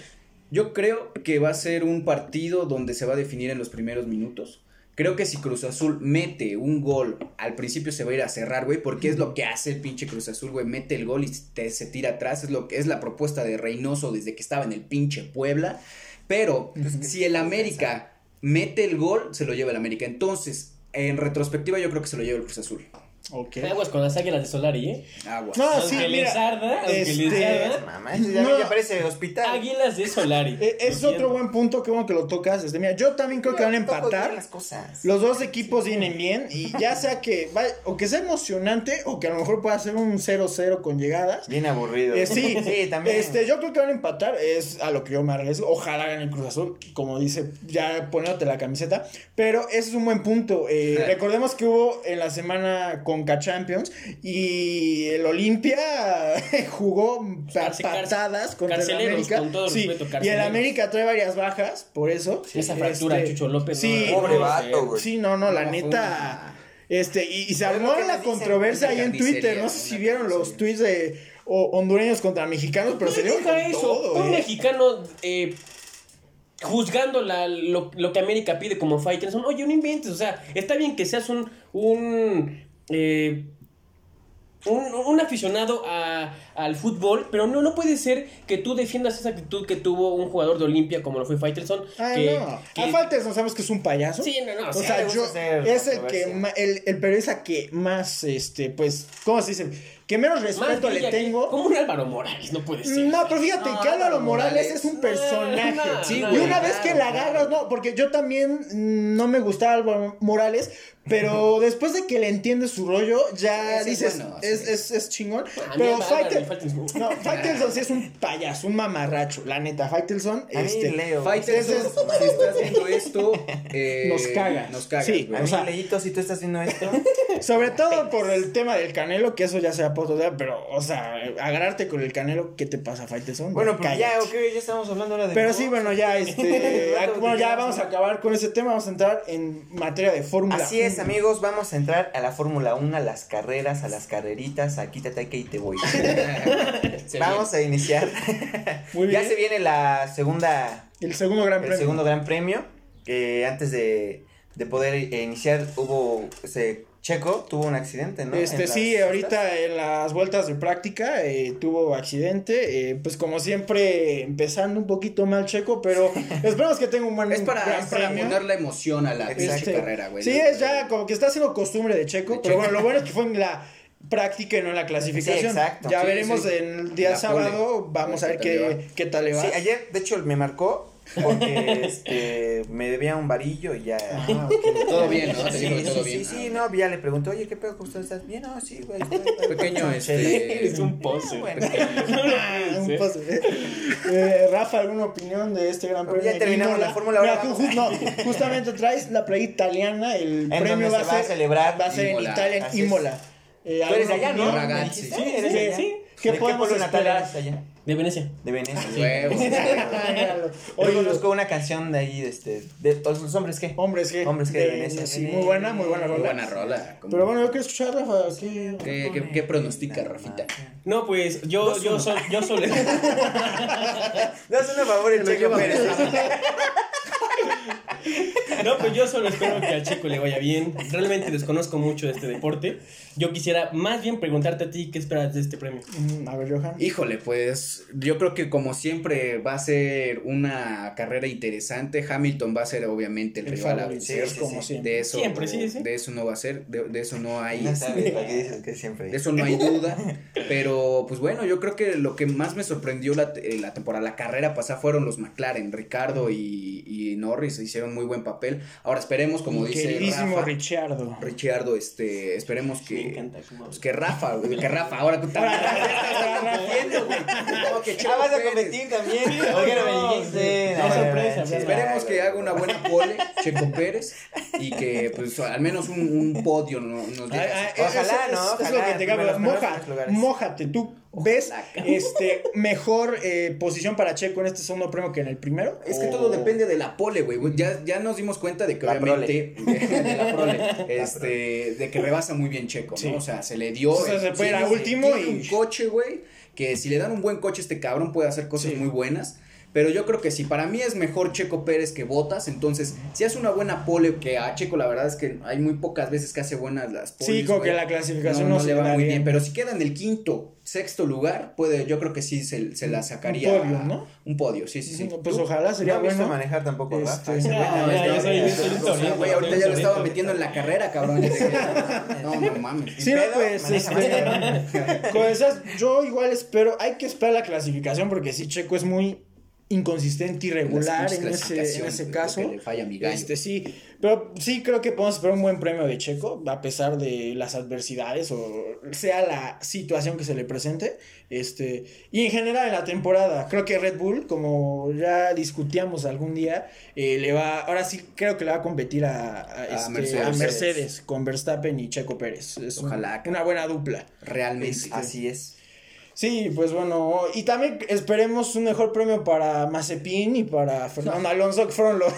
S2: Yo creo que va a ser un partido donde se va a definir en los primeros minutos. Creo que si Cruz Azul mete un gol, al principio se va a ir a cerrar, güey, porque es lo que hace el pinche Cruz Azul, güey. Mete el gol y te- se tira atrás. Es lo que es la propuesta de Reynoso desde que estaba en el pinche Puebla. Pero si el América mete el gol, se lo lleva el América. Entonces, en retrospectiva, yo creo que se lo lleva el Cruz Azul.
S1: Ok.
S4: Aguas con las águilas de Solari, ¿eh?
S2: Agua.
S1: No,
S4: Aunque
S1: sí,
S4: les
S1: mira.
S4: arda, aunque les
S1: este,
S4: arda.
S3: Mamá, ya,
S1: No.
S3: ya parece hospital.
S4: Águilas de Solari.
S1: Eh, Es otro buen punto, qué bueno que lo tocas. Este, mira, yo también creo que van a empatar.
S3: las cosas.
S1: Los dos equipos vienen bien y ya sea que vaya, o que sea emocionante o que a lo mejor pueda ser un 0-0 con llegadas.
S3: Bien aburrido.
S1: Eh, sí,
S3: sí, también.
S1: Este, yo creo que van a empatar, es a lo que yo me arriesgo. Ojalá gane el Cruz Azul, como dice, ya poniéndote la camiseta. Pero ese es un buen punto. Eh,
S2: Claro.
S1: recordemos que hubo en la semana Conca Champions y el Olimpia jugó patadas contra el América.
S4: con todo
S1: sí,
S4: respeto,
S1: y el. América trae varias bajas, por eso.
S4: Esa fractura,
S1: Este,
S4: Chucho López.
S1: Sí,
S4: no,
S3: Pobre
S4: no,
S3: vato, güey.
S1: Sí, no, no, la
S2: No,
S1: neta. Este, y, y se armó la controversia ahí en Twitter. No sé si vieron los tweets de o- hondureños contra mexicanos, pero se dieron con
S4: eso.
S1: todo,
S4: un
S1: eh.
S4: mexicano eh, juzgando la, lo, lo que América pide como Faitelson. Oye, no inventes. O sea, está bien que seas un. un eh, un, un aficionado a- al fútbol, pero no, no puede ser que tú defiendas esa actitud que tuvo un jugador de Olimpia como lo fue Faitelson.
S1: Ah,
S4: que,
S1: no.
S4: que-
S1: A no sabemos que es un payaso.
S4: Sí, no, no,
S1: O sea, yo es el que ma- el, el periodista que más este pues ¿cómo se dice? Que menos respeto le tengo.
S4: Como un Álvaro Morales, no puede ser.
S1: No, pero fíjate
S2: No,
S1: que Álvaro Morales
S2: Morales.
S1: es un personaje.
S4: No, no,
S1: Sí, y una vez que la agarras, no, porque yo también mm, no me gustaba Álvaro Morales, pero después de que le entiendes su rollo, ya
S2: Ese es
S1: dices,
S2: bueno,
S1: es,
S2: sí.
S1: es, es chingón.
S4: A
S1: pero
S4: falta-
S1: no, Faitelson sí es un payaso, un mamarracho, la neta. Faitelson,
S3: A mí
S1: este,
S3: Leo.
S2: Faitelson,
S1: Ese es-
S2: si estás viendo esto, eh,
S1: Nos cagas.
S2: Nos cagas,
S1: Sí,
S2: güey.
S3: A mí,
S1: o sea-
S3: Leito, si tú estás viendo esto.
S1: Sobre todo por el tema del Canelo, que eso ya se ha puesto de, pero, o sea, agarrarte con el Canelo, ¿qué te pasa, Faitelson?
S3: Bueno, pues ya, ok, ya estamos hablando ahora de.
S1: Pero sí, bueno, ya, este, bueno, ya vamos a acabar con ese tema, vamos a entrar en materia de fórmula.
S3: Así es,
S1: 1.
S3: amigos, vamos a entrar a la Fórmula 1, a las carreras, a las carreritas, aquí te ataque y te voy.
S2: Se
S3: vamos a iniciar.
S1: Muy
S3: Ya se viene la segunda,
S1: El segundo gran
S3: el
S1: premio.
S3: segundo gran premio, que antes de, de poder iniciar hubo, ese Checo tuvo un accidente, ¿no?
S1: Este sí,
S3: las
S1: ahorita en las vueltas de práctica eh, tuvo accidente, eh, pues como siempre empezando un poquito mal Checo, pero esperamos que tenga un buen
S2: Es para,
S1: gran
S2: es para
S1: premio.
S2: poner la emoción a la pinche carrera, güey.
S1: Sí, es ya como que está haciendo costumbre de Checo,
S2: De
S1: pero
S2: Checo.
S1: bueno, lo bueno es que fue en la práctica y no en la clasificación.
S3: Sí, exacto.
S1: Ya
S2: Sí,
S1: veremos
S2: sí.
S1: en el día
S2: La
S1: sábado,
S2: pole.
S1: vamos
S2: A ver
S1: ver
S2: qué tal le
S1: qué, qué tal le va.
S3: Sí, ayer, de hecho, me marcó porque este, me debía un varillo y ya.
S1: Ah, ok.
S2: Todo bien, ¿no? Te
S3: Sí,
S2: digo que
S3: sí,
S2: todo
S3: sí,
S2: bien.
S3: sí, no, ya le preguntó, oye, ¿qué pedo con usted? ¿Estás bien? No, sí, güey. estoy- estoy-
S2: Pequeño, este,
S3: chela".
S4: Es un pose.
S3: Bueno.
S1: Ah, un paso. Eh, Rafa, ¿alguna opinión de este gran premio?
S3: ya terminamos la Fórmula,
S1: Mira,
S3: ahora
S1: tú
S3: vamos.
S1: ju- no, justamente traes la playa italiana, el
S3: En
S1: premio va a
S3: se va a
S1: ser
S3: celebrar
S1: va a ser en
S2: Imola.
S1: Italia, en. Imola. Eh,
S3: Tú eres de
S1: ¿alguna
S3: allá, ¿no? Sí,
S1: Sí,
S3: eres
S1: sí, sí. ¿Qué
S3: ¿De
S1: podemos esperar?
S3: allá?
S4: De Venecia.
S3: De Venecia.
S2: Huevos.
S3: Yo
S1: Oye,
S3: conozco una canción de ahí, de este, de todos los hombres, ¿qué?
S1: hombres que
S3: Hombres que de Venecia.
S1: sí, muy buena, muy buena
S2: Muy
S1: rola.
S2: buena rola. como-
S1: Pero bueno, yo quiero escuchar Rafa, ¿qué?
S2: ¿Qué, qué, qué pronostica, Rafita?
S4: No, pues yo, yo, sol, yo solo.
S3: Dáseme a favor el Checo. Pérez.
S4: No, pues yo solo espero que al chico le vaya bien. Realmente desconozco mucho de este deporte. Yo quisiera más bien preguntarte a ti qué esperas de este premio.
S1: Mm, A ver, Johan.
S2: Híjole, pues yo creo que como siempre va a ser una carrera interesante. Hamilton va a ser obviamente el,
S1: El
S2: rival a vencer.
S3: sí, sí,
S1: como
S3: sí.
S1: siempre.
S2: De eso,
S4: Siempre, sí, sí.
S2: de eso no va a ser, de, de eso no hay,
S3: Ya sabes, ¿para qué dices que siempre?
S2: de eso no hay duda. Pero pues bueno, yo creo que lo que más me sorprendió la, eh, la temporada, la carrera pasada fueron los McLaren, Ricardo y, y Norris hicieron muy buen papel. Ahora esperemos, como
S1: Mi
S2: dice
S1: queridísimo
S2: Rafa,
S1: Ricciardo.
S2: Ricciardo, este, esperemos
S4: Me
S2: que
S4: encanta cómo
S2: pues que Rafa, güey, que Rafa, ahora tú también. compitiendo, güey. No,
S3: Ah, vas a competir también. ¿Por qué no me dijiste? No,
S4: sorpresa,
S2: Esperemos que haga una buena pole, Checo Pérez, y que pues al menos un, un podio no- nos deje.
S1: Ay, ay,
S3: Ojalá,
S1: eso-
S3: ¿no?
S1: Es, lo que te
S3: los
S1: Moja, mójate. Tú ves este mejor eh, posición para Checo en este segundo premio que en el primero.
S2: Es que
S1: ¿O-
S2: todo depende de la pole, güey. Ya, ya nos dimos cuenta de que
S3: La
S2: obviamente de, la prole, este, de que rebasa muy bien Checo, ¿no? O sea, se le dio.
S1: O sea, se ir a último
S2: tiene
S1: y-
S2: un coche, güey, que si le dan un buen coche este cabrón puede hacer cosas
S1: Sí.
S2: muy buenas. Pero yo creo que si para mí es mejor Checo Pérez que Botas, entonces si hace una buena pole, que a Checo la verdad es que hay muy pocas veces que hace buenas las poles.
S1: Sí, como que la clasificación no, se
S2: le va muy bien.
S1: bien.
S2: Pero si queda en el quinto, sexto lugar, puede, yo creo que sí se, se la sacaría.
S1: Un podio, ¿no?
S2: Un podio, sí, sí, sí.
S1: Pues ojalá sería
S3: no
S1: bueno.
S3: manejar tampoco Rafa.
S1: Este,
S3: güey.
S4: Ah,
S2: ahorita ya lo estaba metiendo en la carrera, cabrón. No, no mames.
S1: Sí, pues, este, con esas, yo igual espero, hay que esperar la clasificación porque sí, Checo es muy inconsistente, irregular en ese, en ese caso.
S2: que le falla a mi gallo.
S1: Este sí, pero sí creo que podemos esperar un buen premio de Checo, a pesar de las adversidades o sea la situación que se le presente. Este, y en general en la temporada, creo que Red Bull, como ya discutíamos algún día, eh, le va, ahora sí creo que le va a competir a, a, este, a
S2: Mercedes.
S1: Con Verstappen y Checo Pérez. Es un-
S2: Ojalá que-
S1: una buena dupla.
S2: Realmente.
S3: Así es.
S1: Sí, pues bueno, y también esperemos un mejor premio para Mazepin y para Fernando Alonso, que fueron los,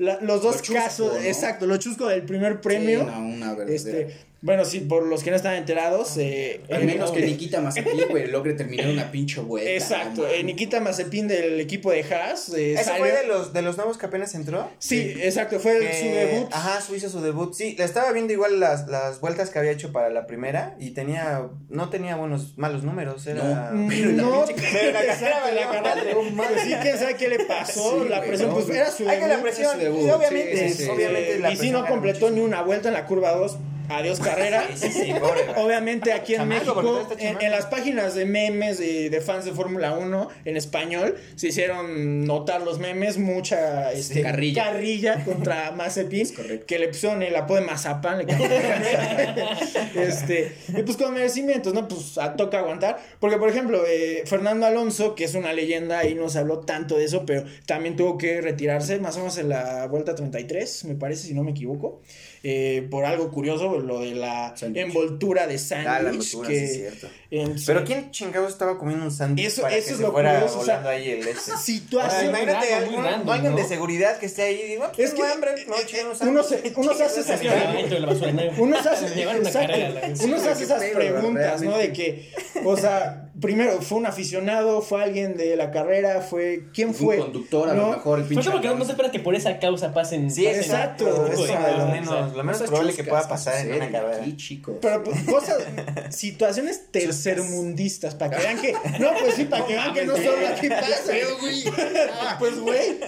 S1: la- los dos
S2: Lo chusco,
S1: casos,
S2: ¿no?
S1: exacto, lo chusco del primer premio.
S2: Sí, no, una verdadera.
S1: este, bueno, sí, por los que no están enterados, eh,
S2: Al
S1: eh,
S2: menos que
S1: eh,
S2: Nikita Mazepin, güey, logre terminar una pinche vuelta.
S1: Exacto, eh. Nikita Mazepin del equipo de Haas. eh,
S3: ¿Ese
S1: salió-
S3: fue de los, de los nuevos que apenas entró?
S1: Sí, exacto, fue su debut.
S3: Ajá, su hizo su debut. Sí, le estaba viendo igual las, las vueltas que había hecho para la primera y tenía, no tenía buenos, malos números, era...
S2: No.
S1: Mm,
S2: Pero la
S1: no,
S3: Pero la carrera
S1: la carrera,
S3: madre.
S1: sí, quién sabe qué le pasó,
S2: Sí,
S1: la presión,
S2: no,
S1: pues era su
S3: Hay que la
S1: debut.
S3: presión,
S2: su debut,
S3: y obviamente,
S2: sí, sí, sí.
S3: obviamente la
S1: y si no completó ni una vuelta en la curva 2, adiós carrera.
S3: Sí, sí, sí, pobre. güey.
S1: Obviamente aquí en
S3: Chamaco,
S1: México, en, las páginas de memes de, de fans de Fórmula 1 en español, se hicieron notar los memes, mucha este,
S2: carrilla.
S1: carrilla contra Mazepin,
S2: correcto.
S1: que le pusieron el apodo de Mazapán. le este, y pues con merecimientos, ¿no? Pues a- toca aguantar. Porque, por ejemplo, eh, Fernando Alonso, que es una leyenda y no se habló tanto de eso, pero también tuvo que retirarse más o menos en la vuelta 33, me parece, si no me equivoco. Eh, por algo curioso, lo de la
S2: Sándwich.
S1: envoltura de
S3: Ah, la
S1: sándwich.
S3: envoltura,
S1: que
S3: sí, es cierto.
S1: en-
S3: Pero ¿quién chingados estaba comiendo un sándwich
S1: Eso-
S3: para
S1: eso
S3: que
S1: es
S3: se
S1: lo
S3: fuera
S1: curioso, o sea,
S3: volando ahí el este? Ahora,
S1: situación.
S3: imagínate algún- alguien
S4: ¿no?
S3: de seguridad que esté ahí y digo,
S1: Es que
S3: hambre, no,
S1: eh,
S3: un
S1: uno se, uno se hace esas preguntas. Uno se hace, esas preguntas, ¿no? De que, o sea, primero, ¿fue un aficionado? ¿Fue alguien de la carrera? ¿Lo ¿Quién
S2: Un
S1: fue?
S2: conductor, a
S1: ¿No?
S2: lo mejor el pinche.
S4: eso porque no, no se espera que por esa causa pasen.
S3: Sí,
S4: pasen
S1: exacto,
S3: Eso
S4: tipo
S3: es
S4: de
S3: lo menos, lo menos probable que
S2: chuscas
S3: pueda pasar en una carrera.
S2: Aquí, chicos.
S1: Pero pues, cosas, situaciones tercermundistas, para que vean que, no, pues sí, para que vean que no solo aquí pasa. Pues, güey,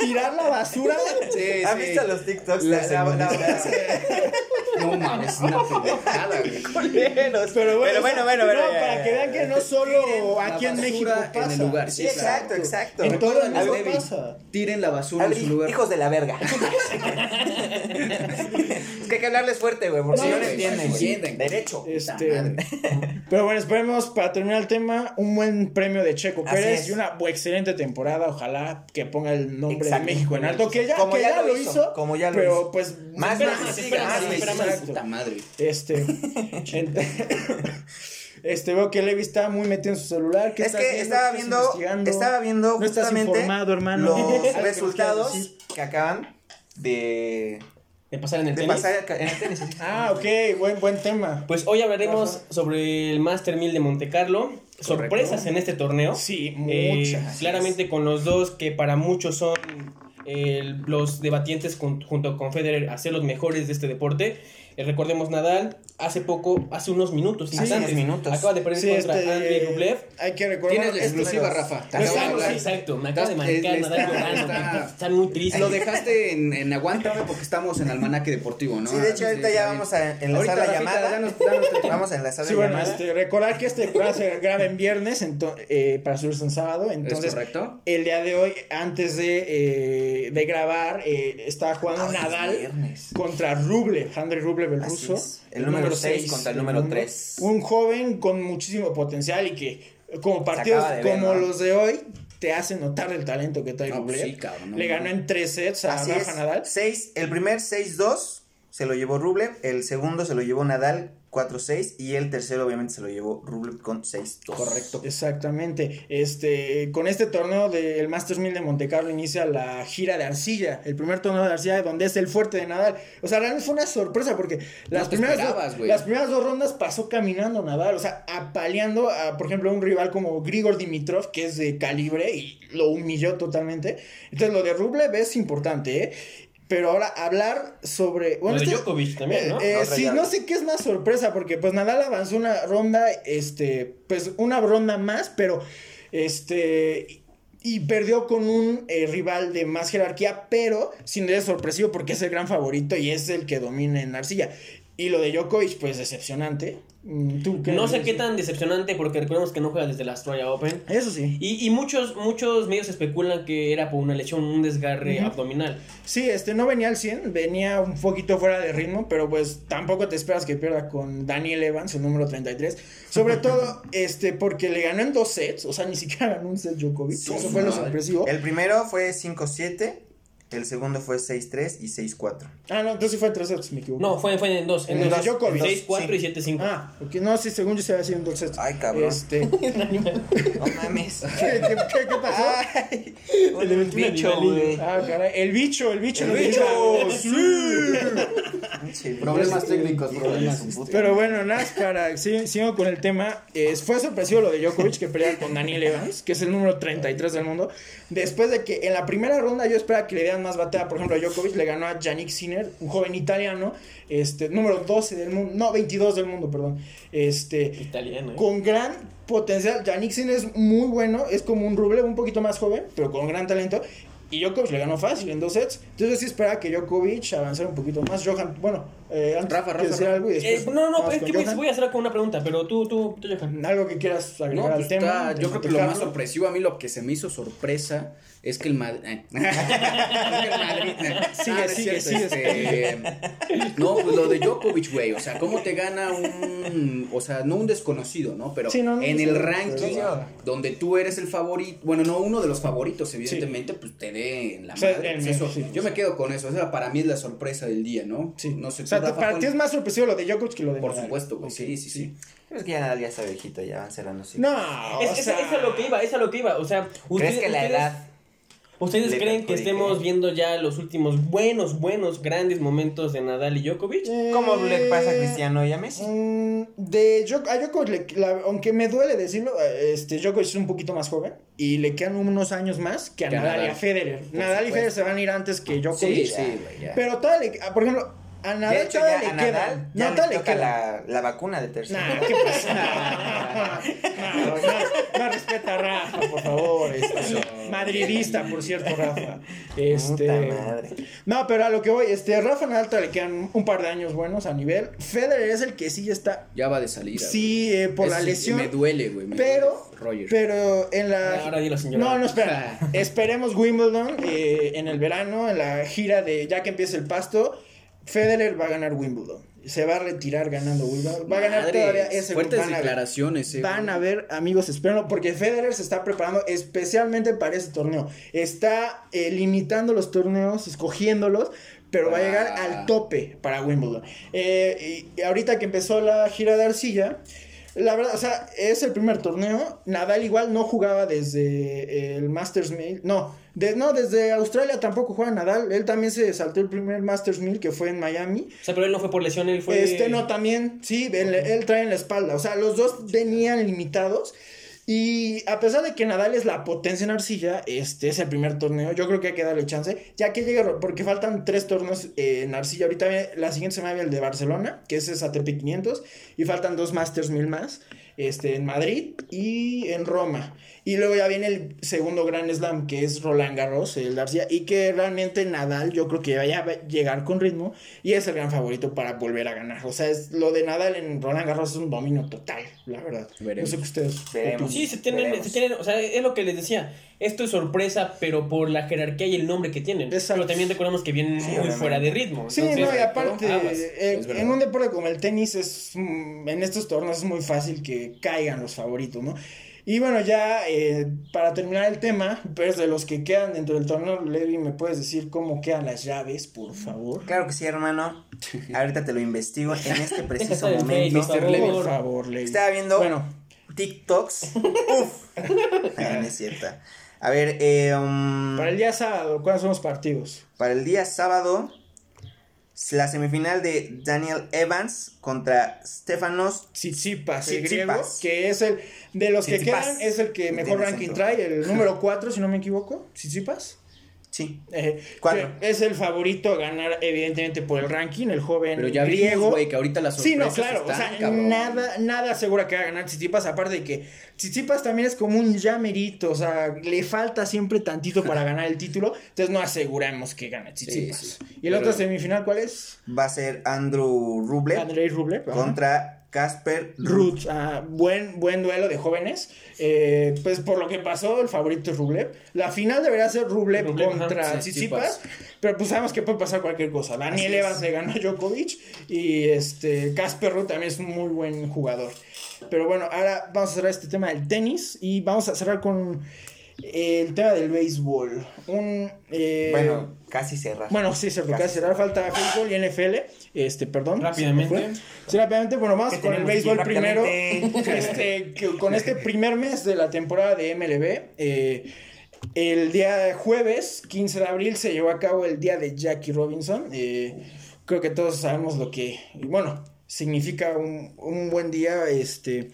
S1: tirar la basura.
S2: Sí,
S3: ¿Has
S2: sí.
S3: visto los TikToks?
S2: La-
S3: de
S2: la- la-
S3: segundistas?
S2: No mames, es una pendejada, güey.
S1: Pero bueno,
S3: bueno, bueno, bueno,
S1: no,
S3: ya,
S1: para
S3: ya,
S1: que
S3: ya.
S1: vean que no solo aquí en México pasa.
S2: En el lugar,
S3: Sí, exacto, exacto.
S1: En todo el mundo pasa.
S2: Tiren la basura en su lugar.
S3: hijos de la verga. es que hay que hablarles fuerte, güey, porque
S2: No,
S3: si no lo entienden.
S2: sí,
S3: güey.
S2: entienden.
S3: Derecho.
S1: Este, pero bueno, esperemos para terminar el tema un buen premio de Checo
S3: Así
S1: Pérez
S3: es.
S1: y una excelente temporada. Ojalá que ponga el nombre
S3: Exacto.
S1: de México en alto, que ya,
S3: Como
S1: que
S3: ya
S1: ya
S3: lo
S1: lo
S3: hizo,
S1: hizo,
S3: como ya lo
S1: pero
S3: hizo.
S1: pues
S3: Más,
S4: Espera
S3: más,
S4: espera
S3: más,
S4: espera más.
S2: Puta madre.
S1: Este, este veo que Levi está muy metido en su celular. ¿Qué
S3: Es que
S1: viendo?
S3: estaba
S1: ¿Qué estás
S3: viendo, estaba viendo
S1: No estás
S3: justamente
S1: informado, hermano.
S3: Los resultados que acaban de,
S4: De pasar en el
S3: de
S4: tenis.
S3: pasar en el tenis.
S1: Ah, ok, buen, buen tema.
S4: Pues hoy hablaremos
S1: Ajá.
S4: sobre el Master 1000 de Monte Carlo. Sorpresas en este torneo.
S1: Sí,
S4: Eh,
S1: muchas.
S4: claramente con los dos que para muchos son eh, los debatientes con- junto con Federer a ser los mejores de este deporte. Eh, recordemos Nadal, hace poco, hace unos minutos,
S3: Hace
S4: instantes,
S3: unos minutos.
S4: acaba de perder
S1: Sí,
S4: contra
S1: este,
S4: Andrei Rublev.
S1: Hay que recordar.
S2: Tienes la exclusiva. Rafa. Hablar.
S4: Exacto, me acaba de marcar Nadal
S2: está-
S4: llorando.
S2: está-
S4: Están muy tristes.
S2: Lo dejaste en, en aguántame porque estamos en Almanaque Deportivo, ¿no?
S3: Sí, de hecho, ahorita ya vamos a enlazar
S2: Ahorita,
S3: la
S2: Rafita,
S3: llamada.
S2: danos tu-
S3: Vamos a enlazar
S1: Sí,
S3: la
S1: bueno,
S3: llamada.
S1: este, recordar que este programa se graba en viernes eh, para subirse en sábado. Entonces,
S2: ¿Es correcto?
S1: el día de hoy, antes de, eh, de grabar, eh, estaba jugando Nadal contra Rublev, Andrei Rublev, el
S3: Así
S1: ruso.
S3: es. El número seis contra el número
S1: mundo.
S3: tres.
S1: Un joven con muchísimo potencial y que, como partidos
S3: ver,
S1: como
S3: ¿no?
S1: los de hoy, te hacen notar el talento que trae
S2: No, pues
S1: Rublev.
S2: sí, cabrón, no
S1: Le ganó en tres sets a
S3: Así
S1: Rafa
S3: es.
S1: Nadal.
S3: Seis, el primer 6-2 se lo llevó Rublev, el segundo se lo llevó Nadal 4-6 y el tercero obviamente se lo llevó Rublev con 6-2.
S2: Correcto.
S1: Exactamente. Este, con este torneo del Masters 1000 de Monte Carlo inicia la gira de arcilla, el primer torneo de arcilla donde es el fuerte de Nadal. O sea, realmente fue una sorpresa porque las, primeras, dos, las primeras dos rondas pasó caminando Nadal, o sea, apaleando a, por ejemplo, un rival como Grigor Dimitrov, que es de calibre y lo humilló totalmente. Entonces, lo de Rublev es importante, ¿eh? Pero ahora hablar sobre.
S4: Lo de
S1: este-
S4: Djokovic también, ¿no?
S1: eh,
S3: Otra
S1: sí, no sé qué es más sorpresa, porque pues Nadal avanzó una ronda, este, pues una ronda más, pero este, y perdió con un eh, rival de más jerarquía, pero sin duda es sorpresivo porque es el gran favorito y es el que domina en arcilla. Y lo de Djokovic, pues decepcionante. Mm, ¿Tú qué
S4: No sé qué tan decepcionante porque recordemos que no juega desde la Australia Open.
S1: Eso sí.
S4: Y, y muchos, muchos medios especulan que era por una lesión, un desgarre abdominal.
S1: Sí, este no venía al 100, venía un poquito fuera de ritmo, pero pues tampoco te esperas que pierda con Daniel Evans, el número 33. Sobre todo, este, porque le ganó en dos sets, o sea, ni siquiera ganó un set Djokovic.
S2: Sí,
S1: Eso fue lo sorpresivo.
S3: El primero fue 5-7, el segundo fue 6-3 y 6-4.
S1: Ah, no, entonces sí fue en tres sets, me equivoco.
S4: No, fue, fue en dos. En
S1: En
S4: dos.
S1: dos, Djokovic.
S4: 6, 4
S3: Sí.
S4: y 7, 5.
S1: Ah, ok, no, sí, según yo se había sido en dos sets.
S3: Ay, cabrón.
S1: Este,
S3: No mames.
S1: ¿qué, qué, qué- qué pasó?
S3: Ay,
S4: metí una
S3: bicho, güey.
S1: Ah, caray, el bicho, el bicho.
S3: El bicho. Pinche
S2: Problemas técnicos, problemas.
S1: Pero bueno, nada, para sí, sigo con el tema. eh, fue sorpresivo lo de Djokovic que pelea con Daniel Evans, que es el número 33 del mundo. Después de que en la primera ronda yo esperaba que le dieran más batalla. Por ejemplo, a Djokovic le ganó a Yannick Sinner, un joven italiano, este, número 12 del mundo, no, 22 del mundo, perdón. Este,
S4: Italiano. ¿eh?
S1: con gran potencial. Yannick Sinner es muy bueno, es como un Rublev un poquito más joven, pero con gran talento. Y Djokovic le ganó fácil en dos sets. Entonces yo sí esperaba que Djokovic avanzara un poquito más. Johan, bueno, eh, antes
S2: Rafa, Rafa,
S1: decir
S2: Rafa.
S1: algo y después
S4: Eh, no, no, es que voy,
S1: Johan.
S4: voy a hacer con una pregunta, pero tú, tú, tú, Johan.
S1: Algo que quieras agregar
S2: No,
S1: al
S2: pues
S1: tema.
S2: está-
S1: de
S2: yo creo que lo más sorpresivo a mí lo que se me hizo sorpresa es que el Madrid. el Madrid.
S1: Sigue,
S2: Ah, no es
S1: sigue,
S2: cierto,
S1: sigue.
S2: este, No, pues lo de Djokovic, güey. O sea, ¿cómo te gana un. O sea, no un desconocido, ¿no? Pero
S1: Sí, no, no,
S2: en
S1: sí,
S2: el
S1: sí,
S2: ranking,
S1: sí.
S2: donde tú eres el favorito. Bueno, no uno de los favoritos, evidentemente, pues te dé en la
S1: O sea,
S2: madre.
S1: el
S2: Pues eso,
S1: mejor, sí.
S2: yo me quedo con eso. O sea, para mí es la sorpresa del día, ¿no?
S1: Sí.
S2: No sé,
S1: o sea,
S2: Rafa,
S1: para
S2: ¿cuál-
S1: ti es más sorpresivo lo de Djokovic que lo de
S2: Por
S1: Nadal.
S2: supuesto, güey. Sí, sí, sí.
S3: Pero es que ya Nadal ya está viejito, ya van cerrando sí.
S1: No,
S4: Es,
S1: o
S4: es,
S1: sea,
S4: es a lo que iba, es a lo que iba. O sea,
S3: ¿Crees
S4: ustedes,
S3: que la
S4: ustedes-
S3: edad
S4: ¿Ustedes creen que estemos viendo ya los últimos buenos, buenos, grandes momentos de Nadal y Djokovic?
S1: eh,
S3: ¿Cómo le pasa a Cristiano y a Messi?
S1: mm, De Djok- a Djokovic, le- la- aunque me duele decirlo, eh, este Djokovic es un poquito más joven y le quedan unos años más que a
S2: Que a
S1: Nadal, y a Federer. Nadal y. Federer se van a ir antes que Djokovic.
S2: Sí, sí.
S1: Pero todavía ah, por ejemplo, a Nadal
S3: de hecho, ya a
S1: le.
S3: Nadal ya le toca
S1: queda.
S3: la, la vacuna de tercera.
S1: Nah, ¿qué pasa? No, no, no, no respeta a Rafa, por favor. este, madridista, por cierto, Rafa. Este,
S3: madre.
S1: no, pero a lo que voy, este, Rafa Nadal todavía le quedan un par de años buenos a nivel. Federer es el que sí ya está.
S2: Ya va de salida.
S1: Sí, eh, por la
S2: sí,
S1: lesión.
S2: Me duele, güey. me
S1: Pero,
S2: duele, Roger.
S1: pero en la.
S4: Ahora dilo, señora.
S1: No, no, espera. Esperemos Wimbledon eh, en el verano, en la gira de ya que empiece el pasto. Federer va a ganar Wimbledon. Se va a retirar ganando Wimbledon. Va a ganar todavía ese
S2: Fuertes
S1: van a
S2: declaraciones, eh,
S1: Van a ver, amigos, espérenlo, porque Federer se está preparando especialmente para ese torneo. Está eh, limitando los torneos, escogiéndolos, pero va a llegar
S2: Ah.
S1: al tope para Wimbledon. Eh, y ahorita que empezó la gira de arcilla, la verdad, o sea, es el primer torneo. Nadal igual no jugaba desde el Masters 1000. No, de- no, desde Australia tampoco juega Nadal. Él también se saltó el primer Masters 1000 que fue en Miami.
S4: O sea, pero él no fue por lesión, él fue.
S1: Este, no, también, sí, él, él trae en la espalda. O sea, los dos venían limitados. Y a pesar de que Nadal es la potencia en arcilla, este es el primer torneo. Yo creo que hay que darle chance. Ya que llegue, porque faltan tres torneos eh, en arcilla. Ahorita la siguiente semana viene el de Barcelona, que es ATP 500. Y faltan dos Masters 1000 más. Este, en Madrid y en Roma. Y luego ya viene el segundo Grand Slam, que es Roland Garros, el de arcilla. Y que realmente Nadal, yo creo que vaya a llegar con ritmo. Y es el gran favorito para volver a ganar. O sea, es, lo de Nadal en Roland Garros es un dominio total, la verdad.
S2: Veremos.
S1: No sé qué ustedes.
S3: Veremos.
S4: Sí, se tienen,
S3: Veremos.
S4: se tienen, o sea, es lo que les decía. Esto es sorpresa, pero por la jerarquía y el nombre que tienen.
S1: Exacto.
S4: Pero también recordamos que vienen muy
S3: obviamente.
S4: fuera de ritmo.
S1: Sí,
S4: Entonces,
S1: no, y aparte, eh, en un deporte como el tenis, es mm, en estos torneos es muy fácil que caigan los favoritos, ¿no? Y bueno, ya eh, para terminar el tema, pues de los que quedan dentro del torneo, Levi, ¿me puedes decir cómo quedan las llaves, por favor?
S3: Claro que sí, hermano. Ahorita te lo investigo en este preciso momento.
S2: Mr. Levy.
S1: Por favor, Levi.
S3: Estaba viendo
S1: Bueno,
S3: TikToks. Uf. No es cierto. A ver, eh, um,
S1: para el día sábado, ¿cuáles son los partidos?
S3: para el día sábado, la semifinal de Daniel Evans contra Stefanos.
S1: Tsitsipas,
S3: Tsitsipas.
S1: griego, que es el de los que quedan, es el que mejor ranking trae, el número 4, si no me equivoco. Tsitsipas.
S3: Sí.
S1: Eh, Es el favorito a ganar, evidentemente, por el ranking, el joven
S2: Pero ya
S1: griego.
S2: güey, que ahorita las
S1: Sí,
S2: sorpresas
S1: no, claro,
S2: están,
S1: o sea,
S2: cabrón.
S1: nada, nada asegura que va a ganar Tsitsipas, aparte de que Tsitsipas también es como un llamerito, o sea, le falta siempre tantito para ganar el título, entonces no aseguramos que gane Tsitsipas.
S2: sí.
S1: ¿Y el
S2: Pero-
S1: otro semifinal cuál es?
S3: Va a ser Andrew Rublev
S1: Andrei Rublev. ajá.
S3: contra Casper.
S1: Ruth, ah, buen, buen duelo de jóvenes. Eh, pues por lo que pasó, el favorito es Rublev. La final debería ser Rublev, contra Tsitsipas. Pero pues sabemos que puede pasar cualquier cosa. Daniel. Evans le ganó a Djokovic. Y este Casper Ruth también es un muy buen jugador. Pero bueno, ahora vamos a cerrar este tema del tenis. Y vamos a cerrar con el tema del béisbol. Un. eh,
S3: Bueno, casi cerrar.
S1: bueno, sí, se toca
S3: Casi.
S1: cerrar, falta fútbol y NFL, este, perdón.
S4: Rápidamente.
S1: Sí, rápidamente, bueno, vamos
S3: ¿Qué
S1: con el béisbol primero. Este, que con este primer mes de la temporada de MLB, eh, el día jueves, 15 de abril, se llevó a cabo el día de Jackie Robinson. eh, creo que todos sabemos lo que, bueno, significa un, un buen día, este...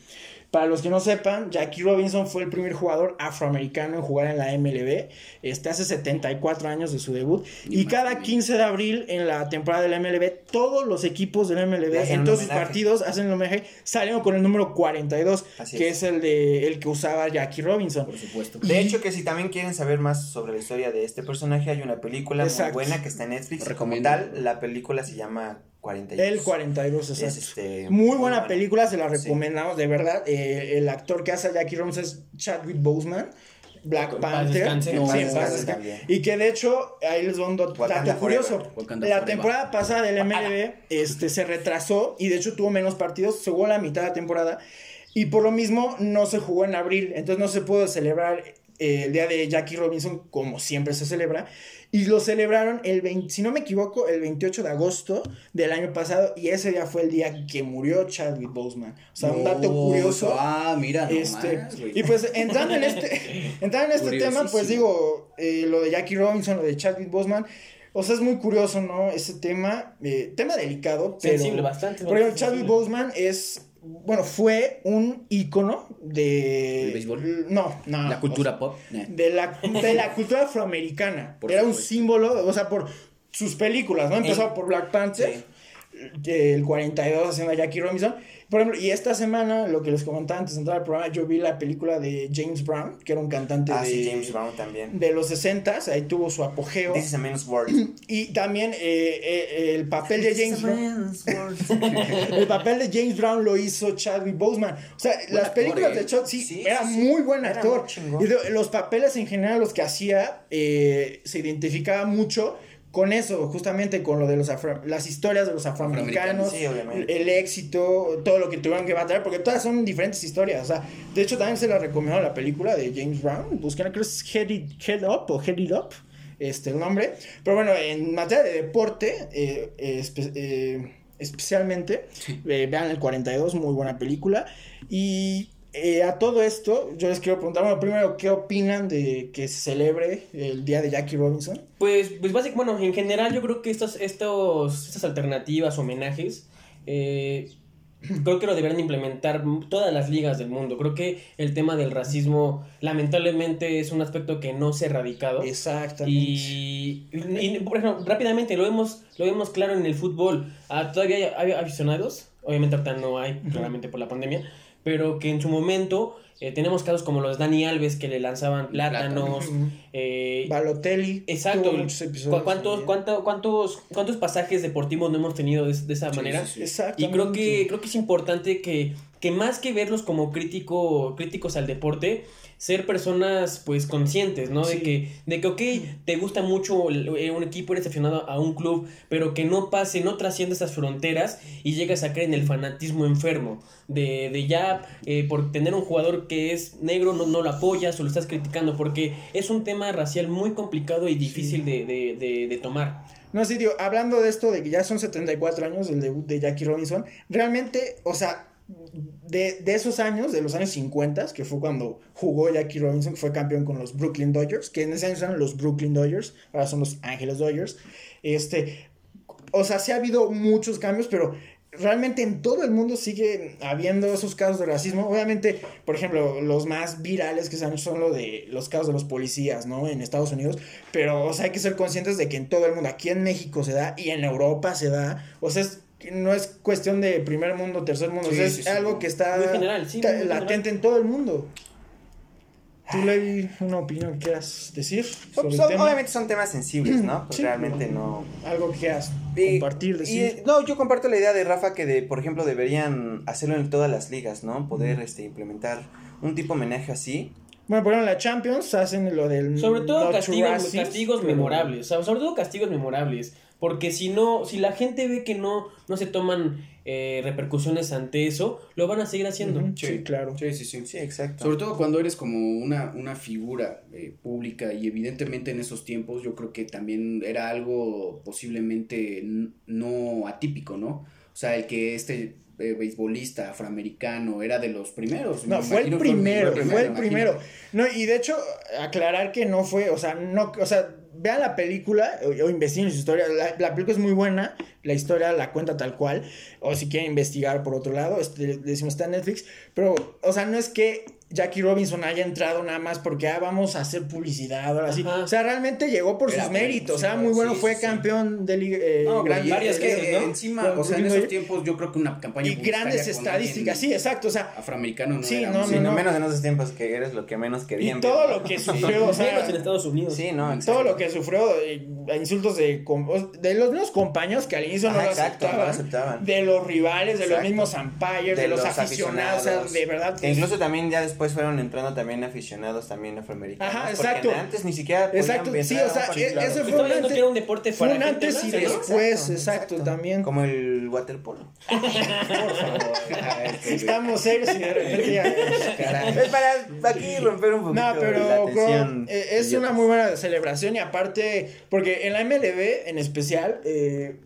S1: Para los que no sepan, Jackie Robinson fue el primer jugador afroamericano en jugar en la MLB, este, hace 74 años de su debut. Y cada
S2: ni menos.
S1: 15 de abril en la temporada de la MLB, todos los equipos de la MLB, en todos sus partidos, hacen el homenaje, salieron con el número 42,
S3: Así
S1: que
S3: es.
S1: es, el, de, el que usaba Jackie Robinson.
S2: Por supuesto.
S3: De hecho, que si también quieren saber más sobre la historia de este personaje, hay una película
S1: Exacto.
S3: muy buena que está en Netflix. Como tal, la película se llama 42.
S1: El 42, exacto.
S3: Es, este,
S1: muy buena
S3: buena.
S1: película, se la
S3: Sí.
S1: recomendamos, de verdad. Eh, el actor que hace a Jackie Robinson es Chadwick Boseman. Black Panther.
S4: descanse.
S2: No.
S1: Y que de hecho, ahí les doy un dato curioso.
S2: Wakanda
S1: La
S2: forever.
S1: temporada pasada del MLB este, se retrasó y de hecho tuvo menos partidos, se jugó la mitad de la temporada y por lo mismo no se jugó en abril, entonces no se pudo celebrar eh, el día de Jackie Robinson como siempre se celebra y lo celebraron el 20, si no me equivoco, el 28 de agosto del año pasado y ese día fue el día que murió Chadwick Boseman. O sea, un dato curioso.
S2: Ah, mira, no
S1: Este,
S2: más, güey.
S1: y pues entrando en este, entrando en este tema, pues digo, eh, lo de Jackie Robinson, lo de Chadwick Boseman, o sea, es muy curioso, ¿no? Ese tema, eh, tema delicado, pero...
S4: Sensible, bastante.
S1: Por ejemplo,
S4: bastante
S1: Chadwick. Boseman es, bueno, fue un ícono de...
S2: ¿Del béisbol?
S1: No, no.
S2: La cultura pop. Eh.
S1: de, la, de la cultura afroamericana.
S2: Por
S1: Era un símbolo, o sea, por sus películas, ¿no? Empezó por Black Panther, el 42 haciendo a Jackie Robinson. Por ejemplo, y esta semana, lo que les comentaba antes de entrar al programa, yo vi la película de James Brown, que era un cantante
S3: Ah,
S1: de,
S3: sí, James Brown también.
S1: de los 60 ahí tuvo su apogeo.
S3: This is a man's world.
S1: Y también eh, eh, el papel de James Brown. El papel de James Brown lo hizo Chadwick Boseman. O sea, las
S2: actor,
S1: películas
S2: ¿eh?
S1: de Chadwick, sí,
S3: Sí,
S1: era
S3: sí,
S1: muy buen
S3: Era
S1: actor.
S3: muy chingón.
S1: Y de- los papeles en general, los que hacía, eh, se identificaba mucho con eso, justamente con lo de los afro- las historias de los afroamericanos,
S3: Sí,
S1: el éxito, todo lo que tuvieron que batallar, porque todas son diferentes historias. O sea, de hecho, también se la recomiendo la película de James Brown. Busquen, creo que es Head It, Head Up o Head It Up, este, el nombre. Pero bueno, en materia de deporte, eh, eh, espe- eh, especialmente, eh, vean el 42, muy buena película. Y eh, a todo esto, yo les quiero preguntar, bueno, primero, ¿qué opinan de que se celebre el día de Jackie Robinson?
S4: Pues, pues básicamente, bueno, en general yo creo que estos, estos, estas alternativas, homenajes, eh, creo que lo deberían implementar todas las ligas del mundo. Creo que el tema del racismo, lamentablemente, es un aspecto que no se ha erradicado.
S1: Exactamente.
S4: Y, y, por ejemplo, rápidamente, lo vemos, lo vemos claro en el fútbol. Ah, todavía hay, hay aficionados, obviamente ahorita no hay, claramente por la pandemia, pero que en su momento eh, tenemos casos como los Dani Alves que le lanzaban plátanos. Eh,
S1: Balotelli.
S4: Exacto.
S1: tuvo muchos episodios
S4: ¿Cu- ¿Cuántos, cuánto- cuántos, ¿Cuántos pasajes deportivos no hemos tenido de, de esa
S2: Sí,
S4: manera?
S2: sí.
S4: Y creo que, creo que es importante que, que más que verlos como crítico, críticos al deporte, ser personas pues conscientes, ¿no?
S1: Sí.
S4: De que, de que, ok, te gusta mucho eh, un equipo, eres aficionado a un club, pero que no pase, no trascienda esas fronteras y llegas a caer en el fanatismo enfermo. De, de ya, eh, por tener un jugador que es negro, no, no lo apoyas o lo estás criticando, porque es un tema racial muy complicado y difícil de, de, de, de tomar.
S1: No, sí, tío, hablando de esto de que ya son 74 años del debut de Jackie Robinson, realmente, o sea, de, de esos años, de los años 50, que fue cuando jugó Jackie Robinson, fue campeón con los Brooklyn Dodgers, que en ese año eran los Brooklyn Dodgers, ahora son los Ángeles Dodgers, este, o sea, sí ha habido muchos cambios, pero realmente en todo el mundo sigue habiendo esos casos de racismo. Obviamente, por ejemplo, los más virales que se han hecho son lo de los casos de los policías, ¿no? En Estados Unidos. Pero, o sea, hay que ser conscientes de que en todo el mundo, aquí en México se da y en Europa se da. O sea, es- no es cuestión de primer mundo, tercer mundo. o sea,
S2: Sí,
S1: es
S2: sí, sí.
S1: algo que está
S4: Muy general, sí,
S1: ta-
S4: muy general.
S1: latente en todo el mundo. ¿Tú, Levi, una opinión que quieras decir sobre
S3: Pues,
S1: el
S3: son-
S1: tema?
S3: obviamente son temas sensibles, ¿no? Pues
S1: Sí.
S3: realmente no.
S1: Algo que quieras
S3: Y-
S1: compartir,
S3: y,
S1: decir.
S3: no, yo comparto la idea de Rafa que de, por ejemplo, deberían hacerlo en todas las ligas, ¿no? Poder este implementar un tipo de homenaje así.
S1: Bueno, por ejemplo, en la Champions hacen lo del.
S4: Sobre todo castigos, castigos
S1: pero-
S4: memorables. o sea, sobre todo castigos memorables. Porque si no, si la gente ve que no, no se toman eh, repercusiones ante eso, lo van a seguir haciendo.
S1: Sí, claro.
S2: Sí, sí, sí.
S3: Sí, exacto.
S2: Sobre todo cuando eres como una, una figura eh, pública y evidentemente en esos tiempos yo creo que también era algo posiblemente no atípico, ¿no? O sea, el que este eh, beisbolista afroamericano era de los primeros.
S1: No, fue el primero, fue el
S2: imagino.
S1: primero. No, y de hecho, aclarar que no fue, o sea, no, o sea, vean la película o, o investiguen su historia. La, la película es muy buena, la historia la cuenta tal cual. O si quieren investigar por otro lado, este, decimos está en Netflix. Pero, o sea, no es que Jackie Robinson haya entrado nada más porque ah, vamos a hacer publicidad así.
S4: Ajá.
S1: O sea, realmente llegó por
S2: Era
S1: sus méritos. O
S2: sí,
S1: sea, muy
S2: sí,
S1: bueno,
S2: sí,
S1: fue
S2: sí.
S1: campeón de liga. eh,
S2: No,
S1: gran-
S2: y
S1: varias veces, ¿no?
S2: encima, o sea, en esos tiempos yo creo que una campaña
S1: Y grandes estadísticas, sí, exacto. O sea,
S2: Afroamericano no
S1: Sí,
S2: era
S1: no,
S2: muy-
S3: Sí,
S1: no,
S3: no,
S1: no.
S3: menos en esos tiempos que eres lo que menos
S1: y
S3: querían.
S1: todo
S3: ver,
S1: lo que sufrió, o sea,
S4: Menos en Estados Unidos.
S3: Sí, no,
S1: todo
S3: exacto.
S1: lo que sufrió eh, a insultos de, los mismos compañeros que al inicio no lo
S3: exacto, no lo
S1: aceptaban, de los rivales, de los mismos umpires, de, los, aficionados, o sea, de verdad.
S3: Que incluso también ya después fueron entrando también aficionados también afroamericanos.
S1: Ajá,
S3: porque
S1: exacto.
S3: Antes ni siquiera podían
S1: Exacto, sí, o sea,
S3: partido,
S1: e-
S3: claro.
S1: ese
S4: Y
S1: fue un antes,
S4: era un deporte
S1: fue
S4: para
S1: un antes y
S4: blanca, ¿no?
S1: después, exacto, también.
S3: Como el waterpolo.
S1: Por favor. Estamos serios y de repente ya.
S3: Es para aquí romper un poquito
S1: No,
S3: la
S1: pero
S3: tensión.
S1: creo, eh, es una muy buena celebración y aparte, porque en la MLB en especial, eh,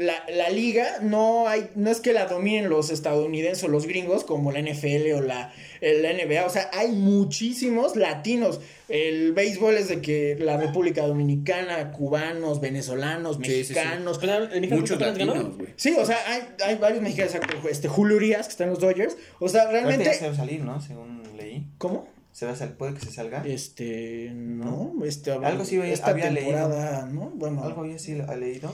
S1: la, la liga no hay, no es que la dominen los estadounidenses o los gringos como la NFL o la, el NBA, o sea, hay muchísimos latinos. El béisbol es de que la República Dominicana, cubanos, venezolanos,
S2: Sí, sí, sí.
S1: mexicanos.
S2: Muchos latinos, güey.
S1: Sí, o sea, hay, hay varios mexicanos, este Julio Urias, que está en los Dodgers. O sea,
S3: ya
S1: realmente.
S3: se va a salir, ¿no? Según leí.
S1: ¿Cómo?
S3: Se va a sal- puede que se salga.
S1: Este, no, este,
S3: Algo sí había-
S1: esta
S3: había leído.
S1: ¿no? Bueno,
S3: Algo ya sí ha leído.